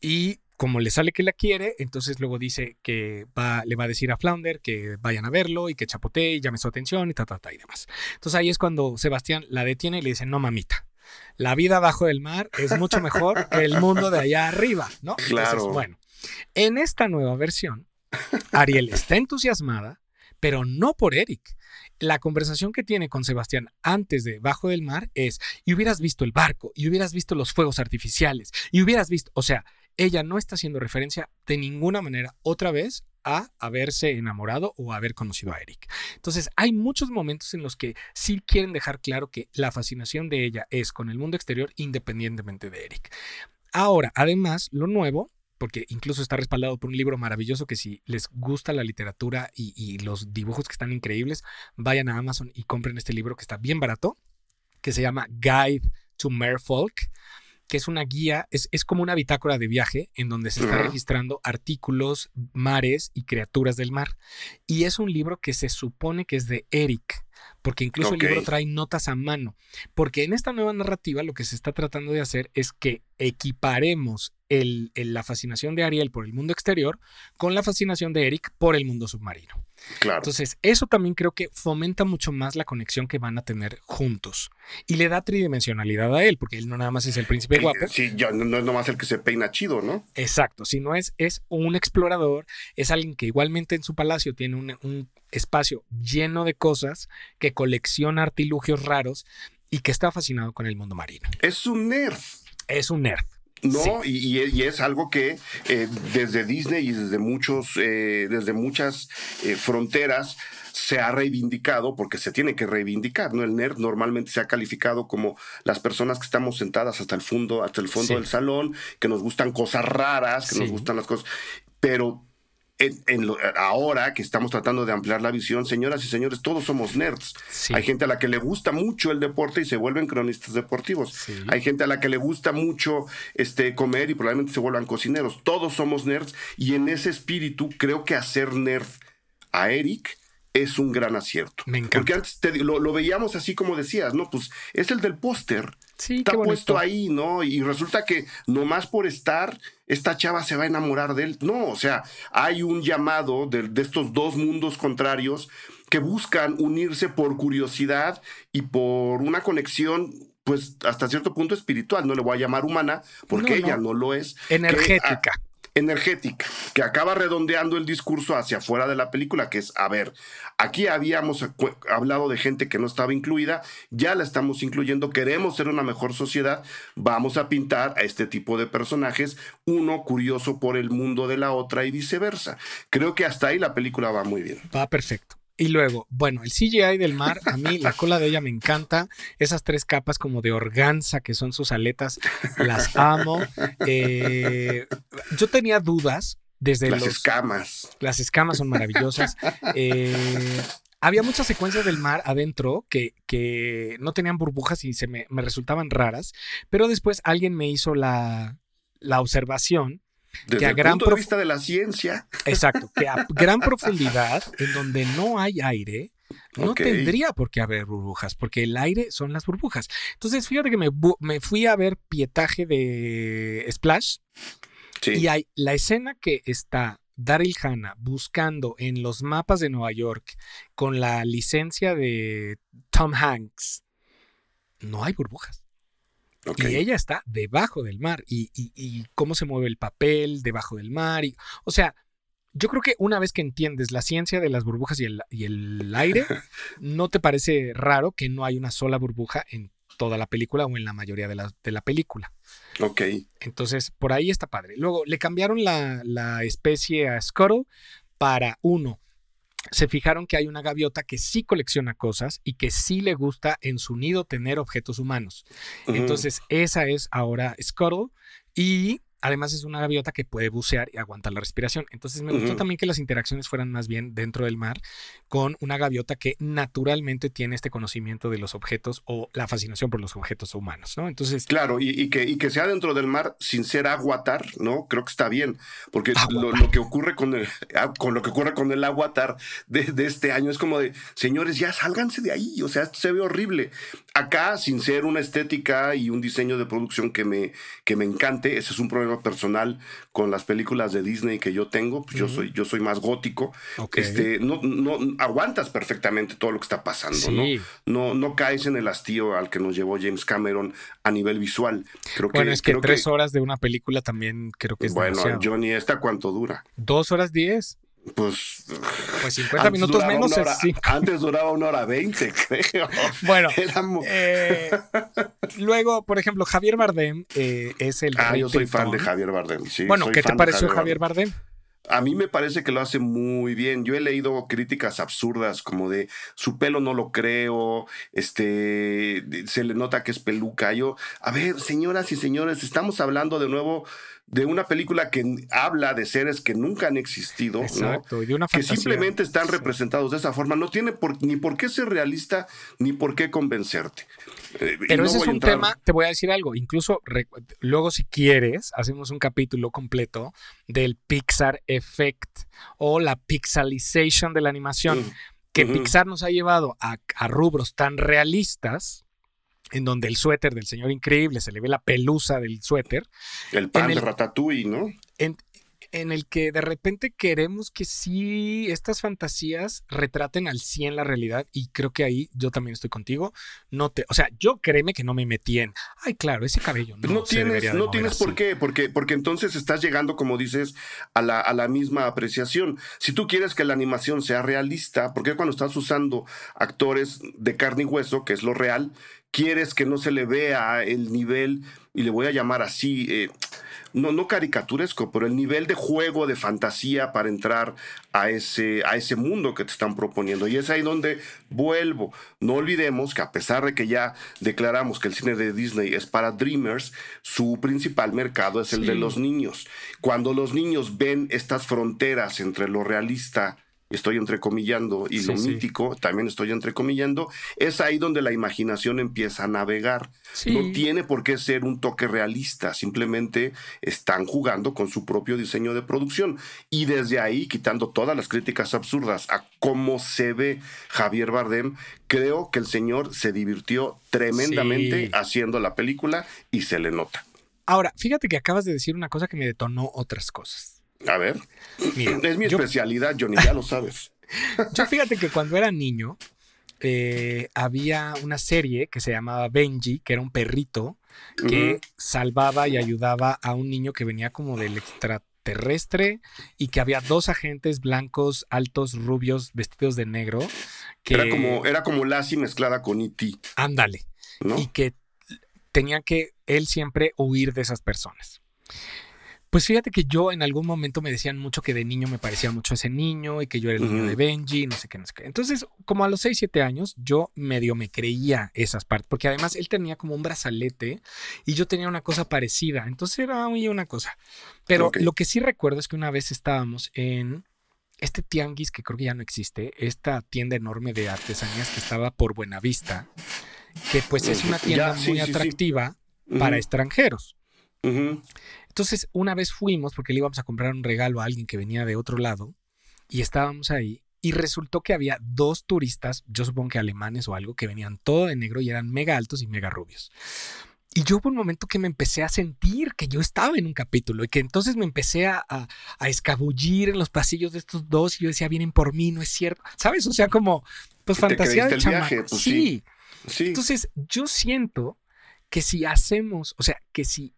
Y como le sale que la quiere, entonces luego dice que va, le va a decir a Flounder que vayan a verlo y que chapotee y llame su atención y ta, ta, ta y demás. Entonces ahí es cuando Sebastián la detiene y le dice, no mamita, la vida abajo del mar es mucho mejor que el mundo de allá arriba, ¿no? Claro. bueno, en esta nueva versión, Ariel está entusiasmada, pero no por Eric. La conversación que tiene con Sebastián antes de Bajo del Mar es, y hubieras visto el barco, y hubieras visto los fuegos artificiales, y hubieras visto, o sea, ella no está haciendo referencia de ninguna manera otra vez a haberse enamorado o haber conocido a Eric. Entonces, hay muchos momentos en los que sí quieren dejar claro que la fascinación de ella es con el mundo exterior independientemente de Eric. Ahora, además, lo nuevo, porque incluso está respaldado por un libro maravilloso que si les gusta la literatura y, los dibujos que están increíbles, vayan a Amazon y compren este libro que está bien barato, que se llama Guide to Merfolk que es una guía, es, es como una bitácora de viaje en donde se está Ajá. registrando artículos, mares y criaturas del mar. Y es un libro que se supone que es de Eric, porque incluso el libro trae notas a mano. Porque en esta nueva narrativa lo que se está tratando de hacer es que equiparemos el- el- la fascinación de Ariel por el mundo exterior con la fascinación de Eric por el mundo submarino. Claro. Entonces, eso también creo que fomenta mucho más la conexión que van a tener juntos. Y le da tridimensionalidad a él, porque él no nada más es el príncipe Eh, guapo. Sí, ya no, no es nomás el que se peina chido, ¿no? Exacto, sino es, es un explorador, es alguien que igualmente en su palacio tiene un, un espacio lleno de cosas, que colecciona artilugios raros y que está fascinado con el mundo marino. Es un nerd. Es un nerd. No, y, y- y es algo que eh, desde Disney y desde muchos, eh, desde muchas eh, fronteras se ha reivindicado porque se tiene que reivindicar, ¿no? El nerd normalmente se ha calificado como las personas que estamos sentadas hasta el fondo, hasta el fondo Sí. del salón, que nos gustan cosas raras, que nos gustan las cosas, pero en- en lo- ahora que estamos tratando de ampliar la visión, señoras y señores, todos somos nerds. Sí. Hay gente a la que le gusta mucho el deporte y se vuelven cronistas deportivos. Sí. Hay gente a la que le gusta mucho este, comer y probablemente se vuelvan cocineros. Todos somos nerds y en ese espíritu creo que hacer nerd a Eric es un gran acierto. Me encanta. Porque antes te- lo, lo veíamos así como decías, ¿no? Pues es el del póster. Sí, Está qué puesto ahí, ¿no? Y resulta que nomás por estar, esta chava se va a enamorar de él. No, o sea, hay un llamado de, de estos dos mundos contrarios que buscan unirse por curiosidad y por una conexión, pues hasta cierto punto espiritual. No le voy a llamar humana, porque No, no. ella no lo es. Que, Energética. Energética, que acaba redondeando el discurso hacia afuera de la película, que es, a ver, aquí habíamos hablado de gente que no estaba incluida, ya la estamos incluyendo, queremos ser una mejor sociedad, vamos a pintar a este tipo de personajes, uno curioso por el mundo de la otra y viceversa. Creo que hasta ahí la película va muy bien. Va perfecto. Y luego, bueno, el CGI del mar, a mí la cola de ella me encanta. Esas tres capas como de organza que son sus aletas, las amo. Eh, yo tenía dudas desde Las los... escamas. Las escamas son maravillosas. Eh, había muchas secuencias del mar adentro que, que no tenían burbujas y se me, me resultaban raras, pero después alguien me hizo la, la observación Desde a el gran punto de vista de la ciencia. Exacto, que a <laughs> gran profundidad, en donde no hay aire, no tendría por qué haber burbujas, porque el aire son las burbujas. Entonces, fíjate que me, fui a ver pietaje de Splash Sí. y hay la escena que está Daryl Hannah buscando en los mapas de Nueva York con la licencia de Tom Hanks. No hay burbujas. Y ella está debajo del mar. Y, y- y cómo se mueve el papel debajo del mar. Y, o sea, yo creo que una vez que entiendes la ciencia de las burbujas y el, y el aire, <laughs> no te parece raro que no hay una sola burbuja en toda la película o en la mayoría de la, de la película. Ok. Entonces, por ahí está padre. Luego, le cambiaron la, la especie a Scuttle para uno. Se fijaron que hay una gaviota que sí colecciona cosas y que sí le gusta en su nido tener objetos humanos. Entonces, esa es ahora Scuttle y además es una gaviota que puede bucear y aguantar la respiración. Entonces, me gustó también que las interacciones fueran más bien dentro del mar con una gaviota que naturalmente tiene este conocimiento de los objetos o la fascinación por los objetos humanos, ¿no? Entonces, Claro, y, y que, y que sea dentro del mar sin ser aguatar, ¿no? Creo que está bien, porque lo, que ocurre con el, ah, con lo que ocurre con el aguatar de, de este año es como de, señores, ya sálganse de ahí, o sea, esto se ve horrible. Acá, sin ser una estética y un diseño de producción que me, que me encante, ese es un problema personal con las películas de Disney que yo tengo, pues yo soy, yo soy más gótico, este, no, no, aguantas perfectamente todo lo que está pasando, ¿no? Sí. no, no caes en el hastío al que nos llevó James Cameron a nivel visual. Creo que, Bueno, es que creo tres horas de una película también creo que es bueno, demasiado. Johnny, ¿esta cuánto dura? Dos horas diez. Pues, Pues 50 antes minutos menos es. Antes duraba una hora veinte, <laughs> creo. Bueno, eh, luego, por ejemplo, Javier Bardem eh, es el. ah, yo soy fan de. Javier Bardem. sí, Bueno, soy ¿qué te fan pareció Javier Bardem? A mí me parece que lo hace muy bien. Yo he leído críticas absurdas como de su pelo no lo creo, este se le nota que es peluca. Yo, a ver, señoras y señores, estamos hablando de nuevo de una película que habla de seres que nunca han existido, Exacto, y de una que simplemente están representados de esa forma, no tiene por, ni por qué ser realista ni por qué convencerte. Eh, Pero ese es un tema, te voy a decir algo, incluso luego si quieres, hacemos un capítulo completo del Pixar Effect o la pixelization de la animación, mm, que Pixar nos ha llevado a, a rubros tan realistas en donde el suéter del señor increíble se le ve la pelusa del suéter. El pan de Ratatouille, ¿no? En, en, el que de repente queremos que sí estas fantasías retraten al 100 la realidad y creo que ahí yo también estoy contigo. No te, o sea, yo créeme que no me metí en, ay, claro, ese cabello no, no tienes, no tienes por qué, porque, porque entonces estás llegando, como dices, a la, a la misma apreciación. Si tú quieres que la animación sea realista, porque cuando estás usando actores de carne y hueso, que es lo real, quieres que no se le vea el nivel, y le voy a llamar así, eh, no, no caricaturesco, pero el nivel de juego, de fantasía para entrar a ese, a ese mundo que te están proponiendo. Y es ahí donde vuelvo. No olvidemos que a pesar de que ya declaramos que el cine de Disney es para Dreamers, su principal mercado es el de los niños. Cuando los niños ven estas fronteras entre lo realista, estoy entrecomillando, y lo mítico, también estoy entrecomillando, es ahí donde la imaginación empieza a navegar. No tiene por qué ser un toque realista, simplemente están jugando con su propio diseño de producción. Y desde ahí, quitando todas las críticas absurdas a cómo se ve Javier Bardem, creo que el señor se divirtió tremendamente haciendo la película y se le nota. Ahora, fíjate que acabas de decir una cosa que me detonó otras cosas. A ver. es mi especialidad, Johnny, ya lo sabes. <laughs> yo fíjate que cuando era niño, eh, había una serie que se llamaba Benji, que era un perrito que salvaba y ayudaba a un niño que venía como del extraterrestre y que había dos agentes blancos, altos, rubios, vestidos de negro. Que, era como, era como Lassie mezclada con E.T. Ándale. Y que tenía que él siempre huir de esas personas. Pues fíjate que yo en algún momento me decían mucho que de niño me parecía mucho ese niño y que yo era el niño de Benji, no sé qué, no sé qué. Entonces, como a los 6, 7 años, yo medio me creía esas partes, porque además él tenía como un brazalete y yo tenía una cosa parecida. Entonces era muy una cosa. Pero lo que sí recuerdo es que una vez estábamos en este tianguis que creo que ya no existe, esta tienda enorme de artesanías que estaba por Buenavista, que pues es una tienda muy atractiva para extranjeros. Entonces, una vez fuimos, porque le íbamos a comprar un regalo a alguien que venía de otro lado, y estábamos ahí, y resultó que había dos turistas, yo supongo que alemanes o algo, que venían todo de negro y eran mega altos y mega rubios. Y yo hubo un momento que me empecé a sentir que yo estaba en un capítulo y que entonces me empecé a, a, escabullir en los pasillos de estos dos y yo decía, vienen por mí, no es cierto. ¿Sabes? O sea, como, pues fantasía de viaje, pues sí. sí. Entonces, yo siento que si hacemos, o sea, que si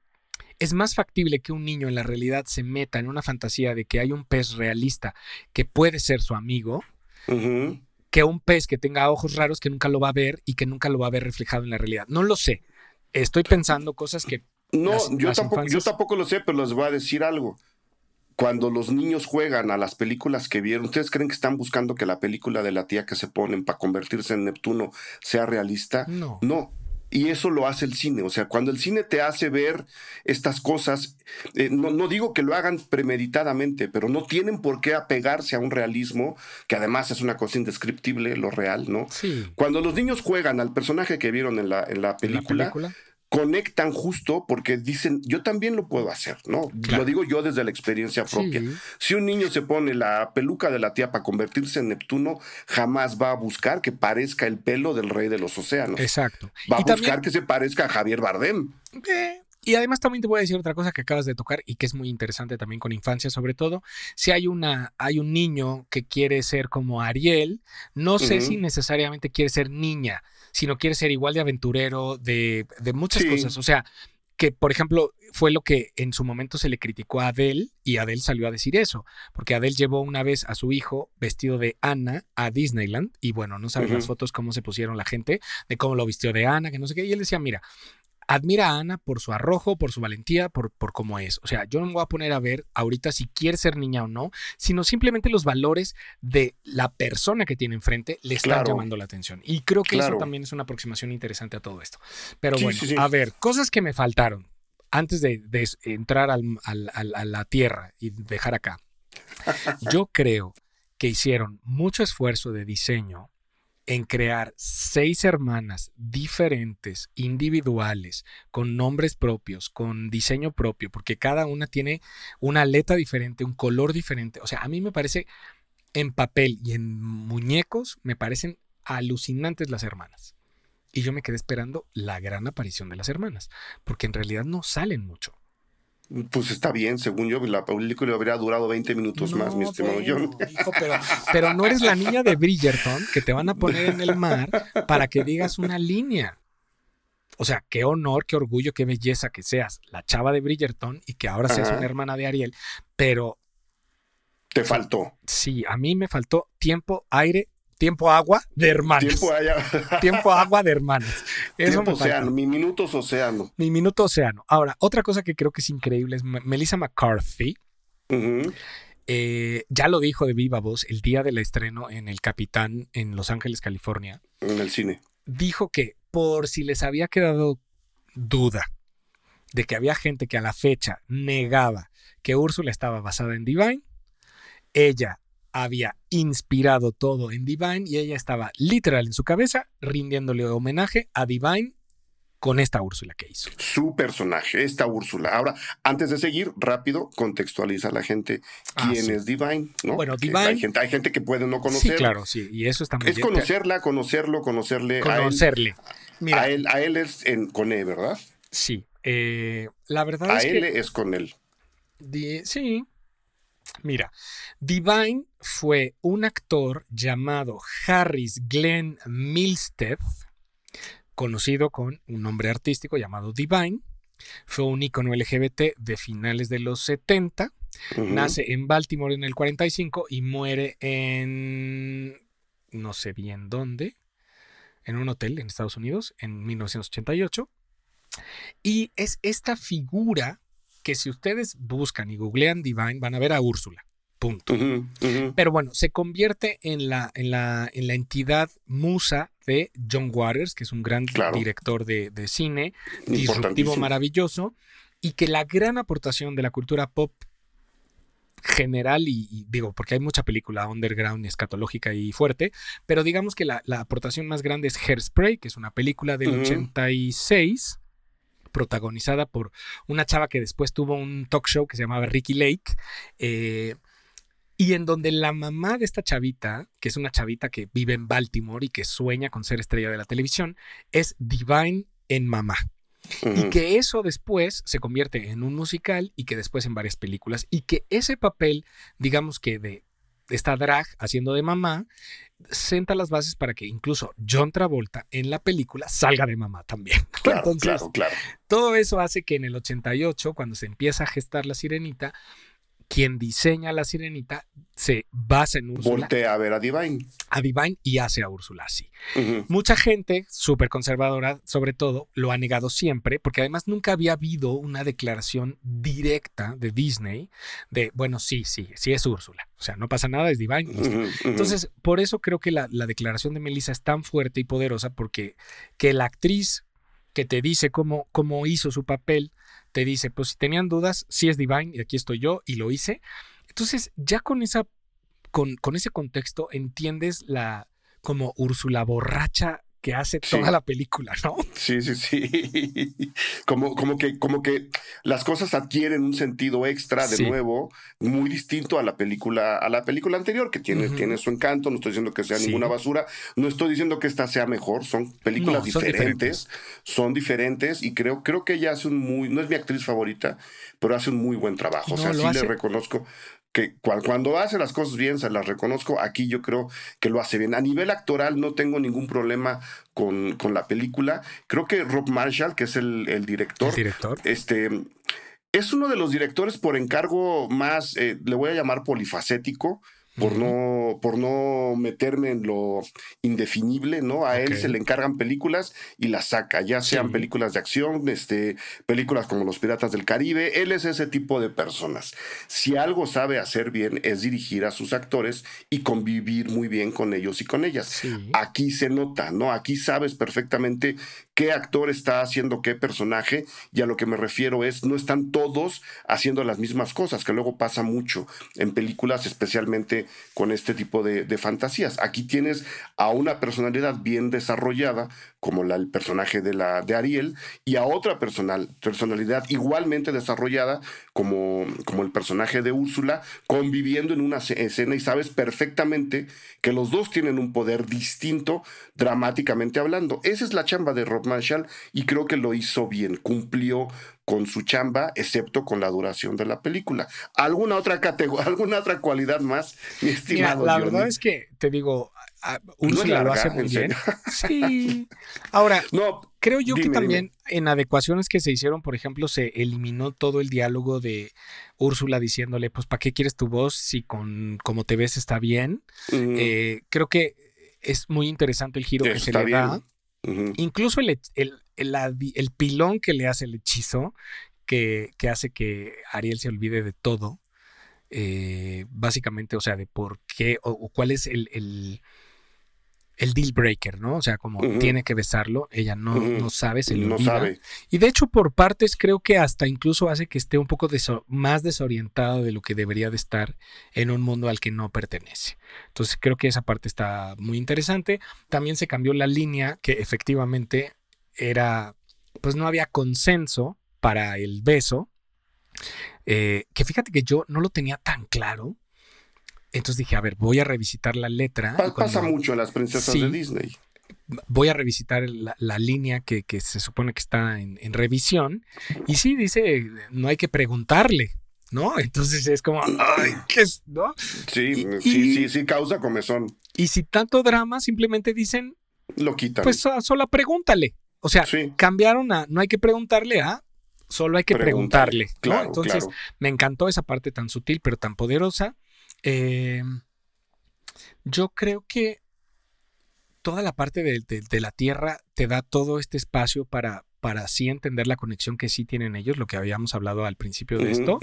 es más factible que un niño en la realidad se meta en una fantasía de que hay un pez realista que puede ser su amigo, que un pez que tenga ojos raros que nunca lo va a ver y que nunca lo va a ver reflejado en la realidad. No lo sé. Estoy pensando cosas que... No, yo, tampoco, yo tampoco lo sé, pero les voy a decir algo. Cuando los niños juegan a las películas que vieron, ¿ustedes creen que están buscando que la película de la tía que se ponen para convertirse en Neptuno sea realista? No. No y eso lo hace el cine. O sea, cuando el cine te hace ver estas cosas, eh, no, digo que lo hagan premeditadamente, pero no tienen por qué apegarse a un realismo, que además es una cosa indescriptible, lo real, ¿no? Sí. Cuando los niños juegan al personaje que vieron en la, en la película conectan justo porque dicen, yo también lo puedo hacer, ¿no? Lo digo yo desde la experiencia propia. Si un niño se pone la peluca de la tía para convertirse en Neptuno, jamás va a buscar que parezca el pelo del rey de los océanos. Exacto. Va a buscar que se parezca a Javier Bardem. Eh, y además también te voy a decir otra cosa que acabas de tocar y que es muy interesante también con infancia sobre todo. Si hay una hay un niño que quiere ser como Ariel, no sé si necesariamente quiere ser niña sino quiere ser igual de aventurero, de, muchas cosas. O sea, que por ejemplo fue lo que en su momento se le criticó a Adele y Adele salió a decir eso, porque Adele llevó una vez a su hijo vestido de Ana a Disneyland y bueno, no sabes las fotos cómo se pusieron la gente de cómo lo vistió de Ana, que no sé qué, y él decía, mira, admira a Ana por su arrojo, por su valentía, por, por cómo es. O sea, yo no me voy a poner a ver ahorita si quiere ser niña o no, sino simplemente los valores de la persona que tiene enfrente le están llamando la atención. Y creo que eso también es una aproximación interesante a todo esto. Pero bueno, a ver, cosas que me faltaron. antes de, entrar a la Tierra y dejar acá, <laughs> yo creo que hicieron mucho esfuerzo de diseño en crear seis hermanas diferentes, individuales, con nombres propios, con diseño propio, porque cada una tiene una aleta diferente, un color diferente. O sea, a mí me parece en papel y en muñecos, me parecen alucinantes las hermanas. Y yo me quedé esperando la gran aparición de las hermanas, porque en realidad no salen mucho. Pues está bien, según yo, la película habría durado 20 minutos más, mi estimado John. pero, <laughs> pero no eres la niña de Bridgerton que te van a poner en el mar para que digas una línea. O sea, qué honor, qué orgullo, qué belleza que seas la chava de Bridgerton y que ahora seas una hermana de Ariel, pero... Te faltó. Sí, a mí me faltó tiempo, aire tiempo agua de hermanos. Tiempo, <laughs> tiempo agua de hermanos. tiempo océano, mi minutos océano. Mi minuto océano. Ahora, otra cosa que creo que es increíble es Melissa McCarthy. Eh, ya lo dijo de viva voz el día del estreno en El Capitán en Los Ángeles, California. En el cine. Dijo que por si les había quedado duda de que había gente que a la fecha negaba que Úrsula estaba basada en Divine, ella había inspirado todo en Divine y ella estaba literal en su cabeza rindiéndole homenaje a Divine con esta Úrsula que hizo. Su personaje, esta Úrsula. Ahora, antes de seguir, rápido, contextualiza a la gente ah, quién es Divine, ¿no? Bueno, Divine. Hay gente, hay gente que puede no conocer. Sí, claro, sí, y eso está muy Es conocerla, conocerlo, conocerle. Conocerle. A él, Mira, a él, a él es en, con E, ¿verdad? Sí. Eh, la verdad es que. A él es con él. sí, Mira, Divine fue un actor llamado Harris Glenn Milstead, conocido con un nombre artístico llamado Divine. Fue un icono LGBT de finales de los 70. Nace en Baltimore en el 45 y muere en no sé bien dónde, en un hotel en Estados Unidos en 1988. Y es esta figura que si ustedes buscan y googlean Divine, van a ver a Úrsula. Punto. Pero bueno, se convierte en la, en la, en la entidad musa de John Waters, que es un gran director de, cine, disruptivo maravilloso, y que la gran aportación de la cultura pop general y, digo, porque hay mucha película underground, escatológica y fuerte, pero digamos que la, aportación más grande es Hairspray, que es una película del 86 protagonizada por una chava que después tuvo un talk show que se llamaba Ricky Lake. Eh, y en donde la mamá de esta chavita, que es una chavita que vive en Baltimore y que sueña con ser estrella de la televisión, es Divine en mamá. Y que eso después se convierte en un musical y que después en varias películas. Y que ese papel, digamos que de esta drag haciendo de mamá, senta las bases para que incluso John Travolta en la película salga de mamá también. Claro, claro, claro. Todo eso hace que en el 88, cuando se empieza a gestar la sirenita, quien diseña la sirenita se basa en Úrsula. Voltea a ver a Divine. A Divine y hace a Úrsula así. Mucha gente, súper conservadora sobre todo, lo ha negado siempre, porque además nunca había habido una declaración directa de Disney de, bueno, sí, sí, sí es Úrsula. O sea, no pasa nada, es Divine. Entonces, por eso creo que la, la declaración de Melissa es tan fuerte y poderosa, porque que la actriz que te dice cómo, cómo hizo su papel, te dice, pues si tenían dudas, sí es Divine y aquí estoy yo y lo hice. Entonces, ya con esa con, con ese contexto entiendes la como Úrsula borracha que hace toda la película, ¿no? <laughs> Sí, sí, sí. <laughs> Como, como, que, como que las cosas adquieren un sentido extra de nuevo, muy distinto a la película, a la película anterior, que tiene, tiene su encanto. No estoy diciendo que sea ninguna basura. No estoy diciendo que esta sea mejor. Son películas diferentes, son diferentes. y creo, creo que ella hace un muy, no es mi actriz favorita, pero hace un muy buen trabajo. o sea, sí le reconozco que cuando hace las cosas bien, se las reconozco, aquí yo creo que lo hace bien. A nivel actoral no tengo ningún problema con, con la película. Creo que Rob Marshall, que es el, director, director, este es uno de los directores por encargo más, eh, le voy a llamar polifacético por, no, por no meterme en lo indefinible, ¿no? A él se le encargan películas y las saca, ya sean películas de acción, este, películas como Los Piratas del Caribe, él es ese tipo de personas. Si algo sabe hacer bien es dirigir a sus actores y convivir muy bien con ellos y con ellas. Aquí se nota, ¿no? Aquí sabes perfectamente qué actor está haciendo qué personaje y a lo que me refiero es no están todos haciendo las mismas cosas, que luego pasa mucho en películas, especialmente con este tipo de, fantasías. Aquí tienes a una personalidad bien desarrollada, como el personaje de, la, de Ariel, y a otra personal, personalidad igualmente desarrollada, como, como el personaje de Úrsula, conviviendo en una escena y sabes perfectamente que los dos tienen un poder distinto dramáticamente hablando. Esa es la chamba de Rob Marshall y creo que lo hizo bien, cumplió con su chamba, excepto con la duración de la película. ¿Alguna otra categoría, <laughs> alguna otra cualidad más, mi estimado? la verdad es que te digo, Úrsula lo hace muy bien. <laughs> Sí. Ahora, no, creo yo que también en adecuaciones que se hicieron, por ejemplo, se eliminó todo el diálogo de Úrsula diciéndole, pues, ¿para qué quieres tu voz si con como te ves está bien? Eh, creo que es muy interesante el giro que se le da. Incluso el, el, pilón que le hace el hechizo, que, hace que Ariel se olvide de todo. Eh, básicamente, o sea, de por qué o, cuál es el, el deal breaker, ¿no? O sea, como tiene que besarlo, ella no, no sabe, se lo no sabe. Y de hecho, por partes, creo que hasta incluso hace que esté un poco más desorientado de lo que debería de estar en un mundo al que no pertenece. Entonces, creo que esa parte está muy interesante. También se cambió la línea que efectivamente era, pues no había consenso para el beso. Eh, que fíjate que yo no lo tenía tan claro entonces dije, a ver, voy a revisitar la letra. pasa mucho en las princesas de Disney. Voy a revisitar la, línea que, se supone que está en, revisión. Y sí, dice, no hay que preguntarle, ¿no? Entonces es como, ay, ¿qué es? ¿No? Sí, sí, sí, sí, causa comezón. Y si tanto drama, simplemente dicen, lo quitan. Pues solo pregúntale. O sea, cambiaron a no hay que preguntarle a solo hay que preguntarle. Claro, Entonces, me encantó esa parte tan sutil, pero tan poderosa. Em, yo creo que toda la parte de, la Tierra te da todo este espacio para, para así entender la conexión que sí tienen ellos, lo que habíamos hablado al principio de esto.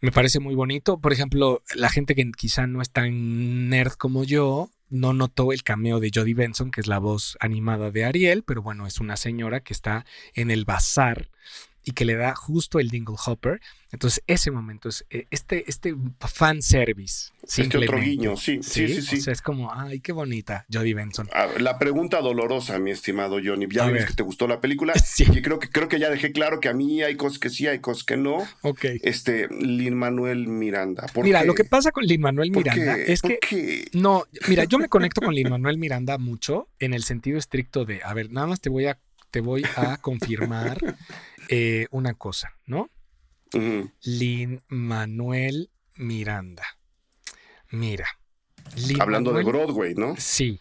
Me parece muy bonito. Por ejemplo, la gente que quizá no es tan nerd como yo, no notó el cameo de Jodie Benson, que es la voz animada de Ariel, pero bueno, es una señora que está en el bazar y que le da justo el Dingle Hopper. Entonces, ese momento es eh, este, este fan service. Este otro guiño, sí, sí, sí, sí. O sea, es como, ay, qué bonita, Jodie Benson. la pregunta dolorosa, mi estimado Johnny. Ya ves que te gustó la película. <laughs> Sí. Y creo que, creo que ya dejé claro que a mí hay cosas que sí, hay cosas que no. Ok. Este, Lin Manuel Miranda. mira, lo que pasa con Lin Manuel Miranda es que. No, <laughs> mira, yo me conecto con Lin Manuel Miranda mucho en el sentido estricto de, a ver, nada más te voy a, te voy a confirmar eh, una cosa, ¿no? Lin Manuel Miranda. Mira. Hablando de Broadway, ¿no? Sí.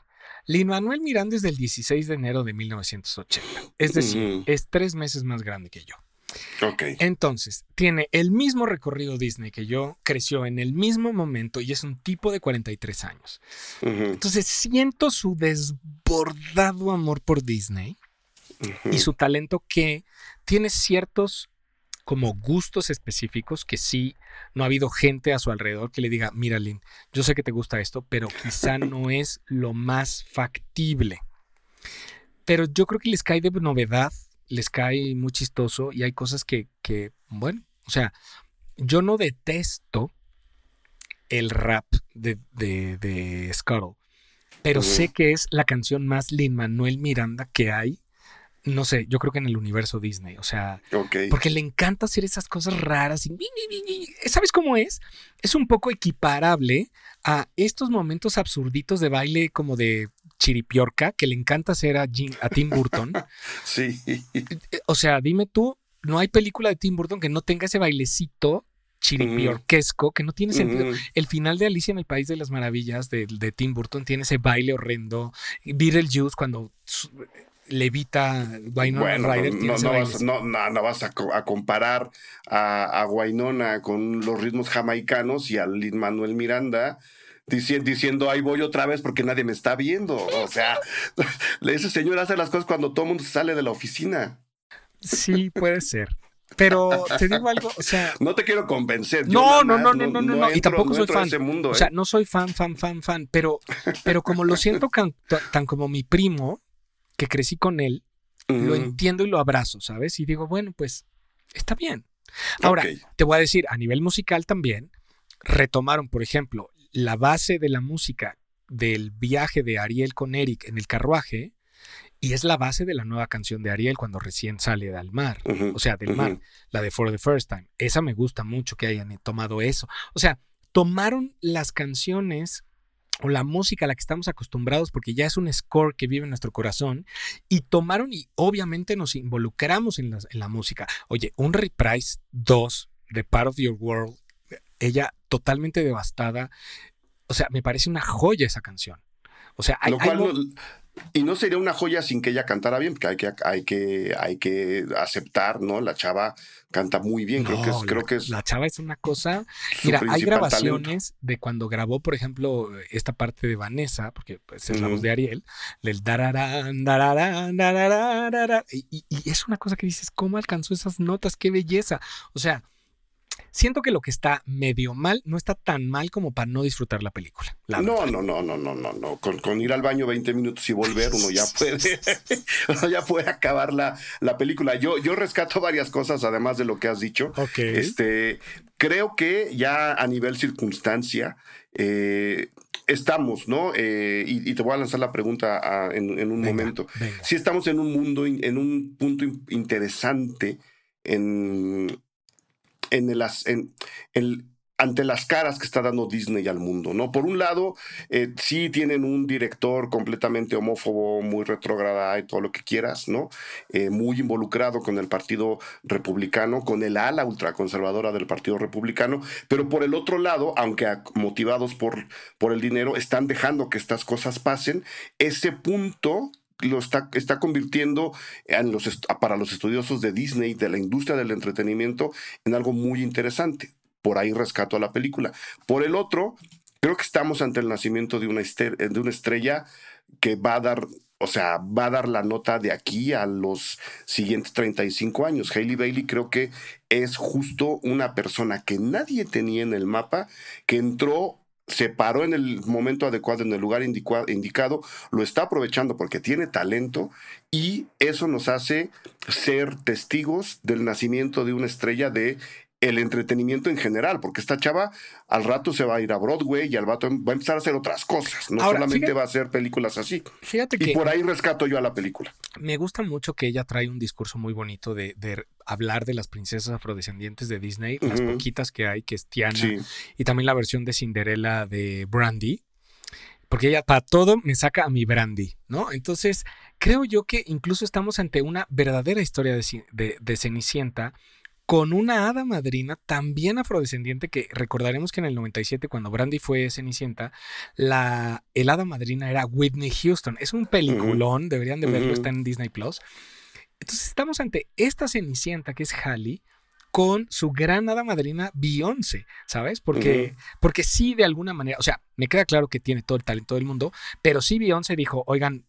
Lin Manuel Miranda es del 16 de enero de 1980. Es decir, es tres meses más grande que yo. Ok. Entonces, tiene el mismo recorrido Disney que yo, creció en el mismo momento y es un tipo de 43 años. Entonces, siento su desbordado amor por Disney y su talento que tiene ciertos como gustos específicos que sí no ha habido gente a su alrededor que le diga, mira Lynn, yo sé que te gusta esto, pero quizá no es lo más factible. Pero yo creo que les cae de novedad, les cae muy chistoso y hay cosas que, que bueno, o sea, yo no detesto el rap de, de, de Scuttle, pero sé que es la canción más Lin Manuel Miranda que hay no sé, yo creo que en el universo Disney, o sea, porque le encanta hacer esas cosas raras. Y, ¿Sabes cómo es? Es un poco equiparable a estos momentos absurditos de baile como de chiripiorca que le encanta hacer a, a Tim Burton. <laughs> sí. O sea, dime tú, no hay película de Tim Burton que no tenga ese bailecito chiripiorquesco que no tiene sentido. El final de Alicia en el País de las Maravillas de, de Tim Burton tiene ese baile horrendo. Beetlejuice cuando levita Wynonna Rider. No, no, vas, a, comparar a, a, con los ritmos jamaicanos y a Lin Manuel Miranda diciendo, diciendo, ahí voy otra vez porque nadie me está viendo. O sea, <laughs> ese señor hace las cosas cuando todo el mundo sale de la oficina. Sí, puede ser. Pero te digo algo, o sea. <laughs> No te quiero convencer. No, no, no, no, no, no, no, y tampoco soy fan. o sea, ¿eh? no soy fan, fan, fan, fan. Pero, pero como lo siento tan como mi primo, que crecí con él lo entiendo y lo abrazo, ¿sabes? Y digo, bueno, pues está bien. Ahora, te voy a decir, a nivel musical también, retomaron, por ejemplo, la base de la música del viaje de Ariel con Eric en el carruaje, y es la base de la nueva canción de Ariel cuando recién sale del mar, o sea, del mar, la de For the First Time. Esa me gusta mucho que hayan tomado eso. O sea, tomaron las canciones o la música a la que estamos acostumbrados, porque ya es un score que vive en nuestro corazón, y tomaron y obviamente nos involucramos en la, música. Oye, un Reprise 2 de Part of Your World, ella totalmente devastada, o sea, me parece una joya esa canción. O sea, hay, y no sería una joya sin que ella cantara bien, porque hay que, hay que, hay que aceptar, ¿no? La chava canta muy bien, creo que es, creo la, que es. La chava es una cosa. Mira, hay grabaciones de cuando grabó, por ejemplo, esta parte de Vanessa, porque pues, es la voz de Ariel, del dararán, dararán, dararán, y, y es una cosa que dices, ¿cómo alcanzó esas notas? ¡Qué belleza! O sea, siento que lo que está medio mal no está tan mal como para no disfrutar la película. no, no, no, no, no, no, no. Con, ir al baño 20 minutos y volver, uno ya <laughs> puede, ya puede acabar la, la, película. Yo, yo rescato varias cosas, además de lo que has dicho. Este, creo que ya a nivel circunstancia, eh, estamos, ¿no? Eh, y, te voy a lanzar la pregunta en, un momento. Si estamos en un mundo, en un punto interesante en, en el, ante las caras que está dando Disney al mundo, ¿no? Por un lado, eh, sí tienen un director completamente homófobo, muy retrógrada y todo lo que quieras, ¿no? Eh, muy involucrado con el Partido Republicano, con el ala ultraconservadora del Partido Republicano, pero por el otro lado, aunque motivados por, por el dinero, están dejando que estas cosas pasen, ese punto lo está, está convirtiendo para los estudiosos de Disney, de la industria del entretenimiento, en algo muy interesante. Por ahí rescato a la película. Por el otro, creo que estamos ante el nacimiento de una, de una estrella que va a dar, o sea, va a dar la nota de aquí a los siguientes 35 años. Hailey Bailey creo que es justo una persona que nadie tenía en el mapa, que entró se paró en el momento adecuado, en el lugar indicado, lo está aprovechando porque tiene talento y eso nos hace ser testigos del nacimiento de una estrella de el entretenimiento en general, porque esta chava al rato se va a ir a Broadway y al rato va a empezar a hacer otras cosas, no solamente va a hacer películas así. Fíjate y por ahí rescato yo a la película. Me gusta mucho que ella trae un discurso muy bonito de, hablar de las princesas afrodescendientes de Disney, las poquitas que hay, que es Tiana, y también la versión de Cinderella de Brandy, porque ella para todo me saca a mi Brandy, ¿no? Entonces, creo yo que incluso estamos ante una verdadera historia de, de Cenicienta con una hada madrina también afrodescendiente que recordaremos que en el 97 cuando Brandy fue Cenicienta, la el hada madrina era Whitney Houston. Es un peliculón, deberían de verlo, está en Disney Plus. Entonces estamos ante esta Cenicienta que es Halle con su gran hada madrina Beyoncé, ¿sabes? Porque, porque sí, de alguna manera, o sea, me queda claro que tiene todo el talento del mundo, pero sí Beyoncé dijo, oigan,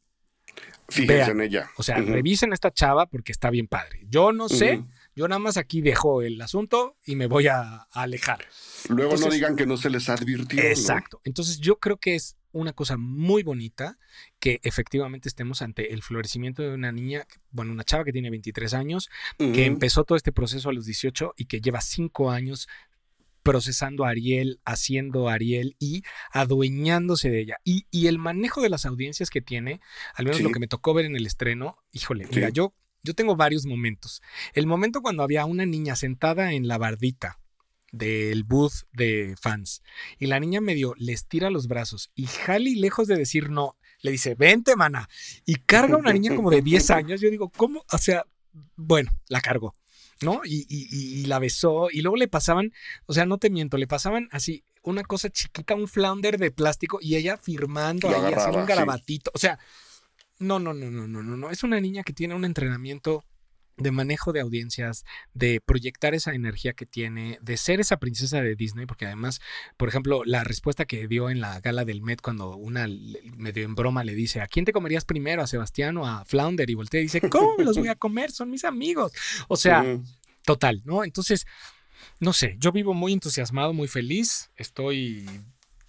fíjense en ella. O sea, revisen esta chava porque está bien padre. Yo no sé yo nada más aquí dejo el asunto y me voy a, alejar. Luego no digan que no se les advirtió. Exacto. Entonces yo creo que es una cosa muy bonita que efectivamente estemos ante el florecimiento de una niña, bueno, una chava que tiene 23 años, que empezó todo este proceso a los 18 y que lleva 5 años procesando a Ariel, haciendo a Ariel y adueñándose de ella. Y, el manejo de las audiencias que tiene, al menos lo que me tocó ver en el estreno, híjole, mira, yo yo tengo varios momentos. El momento cuando había una niña sentada en la bardita del booth de fans y la niña medio le estira los brazos y Halley, lejos de decir no, le dice, vente, mana. Y carga a una niña como de 10 años. Yo digo, ¿cómo? O sea, bueno, la cargó. ¿no? Y, la besó y luego le pasaban, o sea, no te miento, le pasaban así una cosa chiquita, un flounder de plástico y ella firmando ahí, así un garabatito, o sea, no, no, no, no, no, no, no. Es una niña que tiene un entrenamiento de manejo de audiencias, de proyectar esa energía que tiene, de ser esa princesa de Disney, porque además, por ejemplo, la respuesta que dio en la gala del Met cuando una medio en broma le dice, ¿a quién te comerías primero? ¿A Sebastián o a Flounder? Y voltea y dice, ¿cómo me los voy a comer? Son mis amigos. O sea, total, ¿no? Entonces, no sé, yo vivo muy entusiasmado, muy feliz, estoy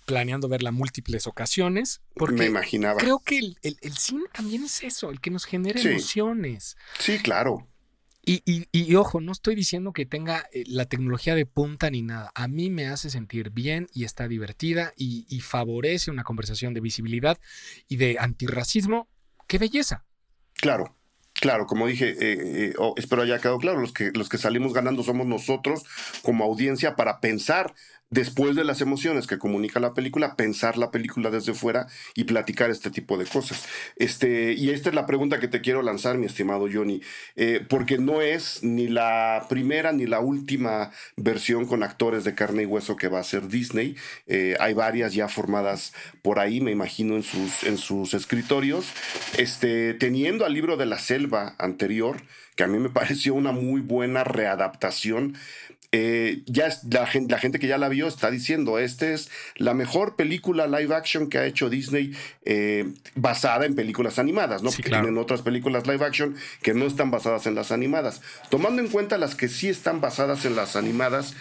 planeando verla múltiples ocasiones. Porque Me imaginaba. creo que el, el- el cine también es eso, el que nos genera Sí. emociones. Sí, claro. Y, y- y ojo, no estoy diciendo que tenga eh, la tecnología de punta ni nada. A mí me hace sentir bien y está divertida y, y favorece una conversación de visibilidad y de antirracismo. ¡Qué belleza! Claro, claro, como dije, eh, eh, oh, espero haya quedado claro, los que, los que salimos ganando somos nosotros como audiencia para pensar después de las emociones que comunica la película, pensar la película desde fuera y platicar este tipo de cosas. Este, y esta es la pregunta que te quiero lanzar, mi estimado Johnny, eh, porque no es ni la primera ni la última versión con actores de carne y hueso que va a hacer Disney. Eh, hay varias ya formadas por ahí, me imagino, en sus, en sus escritorios. Este, teniendo al libro de la selva anterior, que a mí me <laughs> pareció una muy buena readaptación. Eh, ya es, la, gente, la gente que ya la vio está diciendo, esta es la mejor película live action que ha hecho Disney eh, basada en películas animadas, ¿no? Sí, Porque claro. tienen otras películas live action que no están basadas en las animadas. Tomando en cuenta las que sí están basadas en las animadas,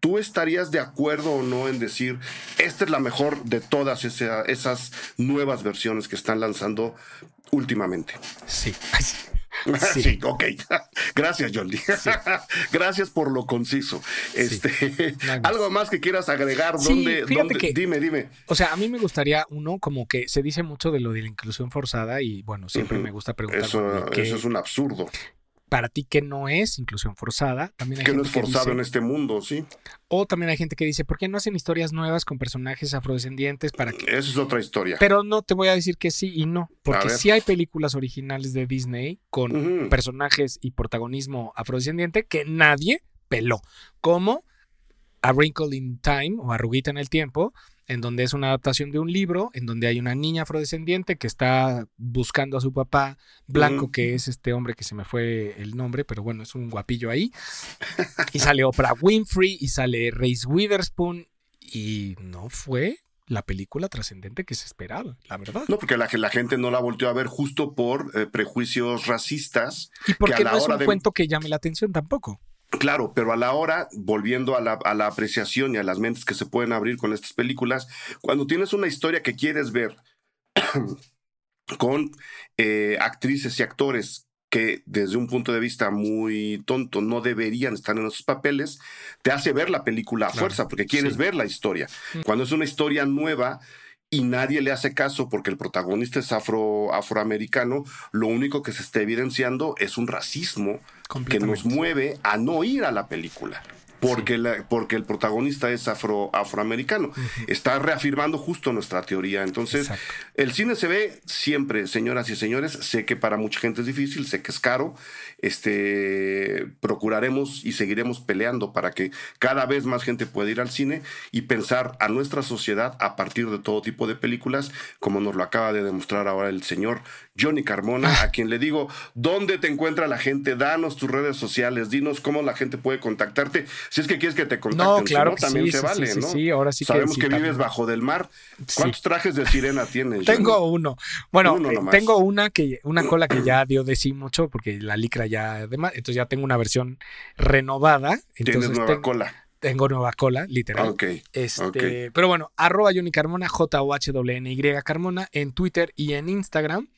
¿tú estarías de acuerdo o no en decir, esta es la mejor de todas esa- esas nuevas versiones que están lanzando últimamente? Sí. <laughs> Sí, Sí. ok. <laughs> Gracias, Jordi. <laughs> Gracias por lo conciso. Este, algo más que quieras agregar, ¿Dónde, dónde- que- dime, dime. O sea, a mí me gustaría uno como que se dice mucho de lo de la inclusión forzada y bueno, siempre me gusta preguntar Eso, ¿qué- eso es un absurdo. Para ti qué no es inclusión forzada. También hay Que no es forzado dice- en este mundo, ¿sí? O también hay gente que dice, ¿por qué no hacen historias nuevas con personajes afrodescendientes para que... Esa es otra historia. Pero no te voy a decir que sí y no, porque sí hay películas originales de Disney con personajes y protagonismo afrodescendiente que nadie peló, como A Wrinkle in Time o Arruguita en el Tiempo, en donde es una adaptación de un libro, en donde hay una niña afrodescendiente que está buscando a su papá blanco, que es este hombre que se me fue el nombre, pero bueno, es un guapillo ahí. Y sale Oprah Winfrey y sale Reese Witherspoon y no fue la película trascendente que se esperaba, la verdad. No, porque la, la gente no la volteó a ver justo por eh, prejuicios racistas. y que porque a la no es un de- cuento que llame la atención tampoco. Claro, pero a la hora, volviendo a la, a la apreciación y a las mentes que se pueden abrir con estas películas, cuando tienes una historia que quieres ver <clears throat> con eh, actrices y actores que desde un punto de vista muy tonto no deberían estar en esos papeles, te hace ver la película a Claro, fuerza porque quieres sí. ver la historia. Mm. Cuando es una historia nueva y nadie le hace caso porque el protagonista es afro, afroamericano, lo único que se está evidenciando es un racismo que nos mueve a no ir a la película. Porque, la- porque el protagonista es afro, afroamericano. Está reafirmando justo nuestra teoría. Entonces, Exacto. el cine se ve siempre, señoras y señores. Sé que para mucha gente es difícil, sé que es caro. Este, procuraremos y seguiremos peleando para que cada vez más gente pueda ir al cine y pensar a nuestra sociedad a partir de todo tipo de películas, como nos lo acaba de demostrar ahora el señor Johnny Carmona, a quien le digo, ¿dónde te encuentra la gente? Danos tus redes sociales, dinos cómo la gente puede contactarte. Si es que quieres que te contacten, No, si claro no, que también sí, se sí, vale, sí, ¿no? sí, ahora sí que Sabemos que, vives bajo del mar. ¿Cuántos trajes de sirena tienes? Tengo Johnny? uno. Bueno, Uno eh, tengo una que una <clears throat> cola que ya dio de sí mucho porque la licra ya además, entonces ya tengo una versión renovada, Tienes nueva ten- cola. tengo nueva cola, literal. Ok. Este, pero bueno, arroba Johnny Carmona, J-O-H-N-Y Carmona en Twitter y en Instagram,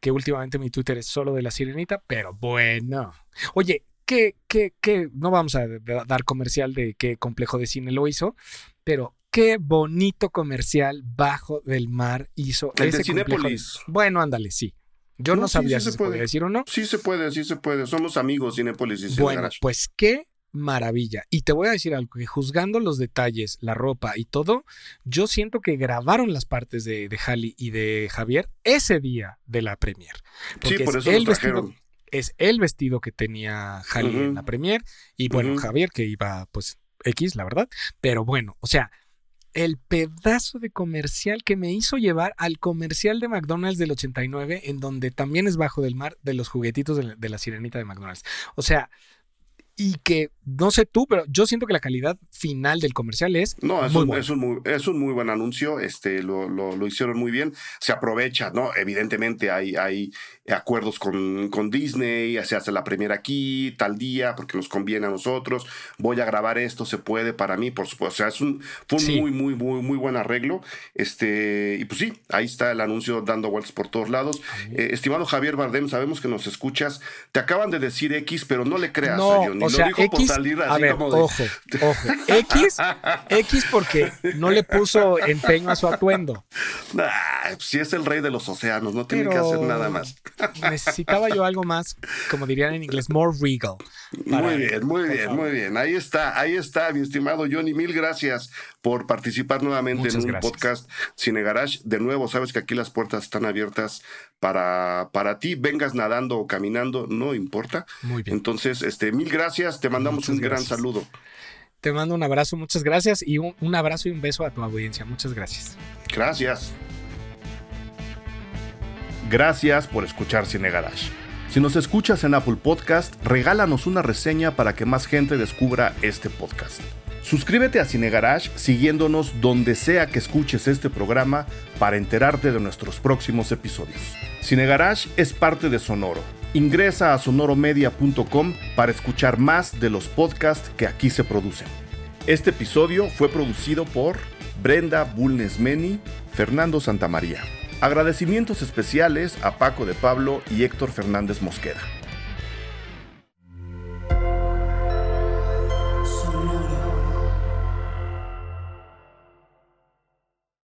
que últimamente mi Twitter es solo de la sirenita, pero bueno. Oye, ¿qué, qué, qué? No vamos a da- dar comercial de qué complejo de cine lo hizo, pero qué bonito comercial bajo del mar hizo El de ese Cinépolis. Bueno, ándale, sí. Yo no, No, sabía sí si se puede. podía decir o no. Sí se puede, sí se puede. Somos amigos, Cinépolis y Bueno, pues qué maravilla. Y te voy a decir algo, que juzgando los detalles, la ropa y todo, yo siento que grabaron las partes de, de Halley y de Javier ese día de la premier. Sí, Porque por es eso el nos vestido, es el vestido que tenía Halley en la premier y bueno. Javier que iba pues X, la verdad. Pero bueno, o sea, el pedazo de comercial que me hizo llevar al comercial de McDonald's del 89, en donde también es bajo del mar de los juguetitos de la, de la sirenita de McDonald's. O sea, y que no sé tú, pero yo siento que la calidad final del comercial es no es muy un, buena. es un muy es un muy buen anuncio este lo, lo, lo hicieron muy bien. Se aprovecha no evidentemente hay hay acuerdos con, con Disney se hace la primera aquí tal día porque nos conviene a nosotros. Voy a grabar esto se puede para mí por supuesto. O sea es un fue un Sí. muy muy muy muy buen arreglo. Este y pues sí ahí está el anuncio dando vueltas por todos lados. Eh, estimado Javier Bardem sabemos que nos escuchas. Te acaban de decir X pero no le creas No, a Johnny o lo sea, dijo por X, salir a así ver, como de, ojo, <laughs> ojo. X, X porque no le puso empeño a su atuendo. "Ah, pues es el rey de los océanos no tiene que hacer nada más Necesitaba yo algo más, como dirían en inglés, more regal. Muy bien, muy por bien, favor. muy bien. Ahí está, ahí está, mi estimado Johnny. Mil gracias por participar nuevamente Muchas en un gracias. podcast Cine Garage. De nuevo, sabes que aquí las puertas están abiertas para, para ti. Vengas nadando o caminando, no importa. Muy bien. Entonces, este, mil gracias. Te mandamos Muchas un gran saludo. Te mando un abrazo, muchas gracias y un, un abrazo y un beso a tu audiencia. Muchas gracias. Gracias. Gracias por escuchar Cine Garage. Si nos escuchas en Apple Podcast, regálanos una reseña para que más gente descubra este podcast. Suscríbete a Cine Garage siguiéndonos donde sea que escuches este programa para enterarte de nuestros próximos episodios. Cine Garage es parte de Sonoro. Ingresa a sonoromedia.com para escuchar más de los podcasts que aquí se producen. Este episodio fue producido por Brenda Bulnesmeni, Fernando Santamaría. Agradecimientos especiales a Paco de Pablo y Héctor Fernández Mosqueda.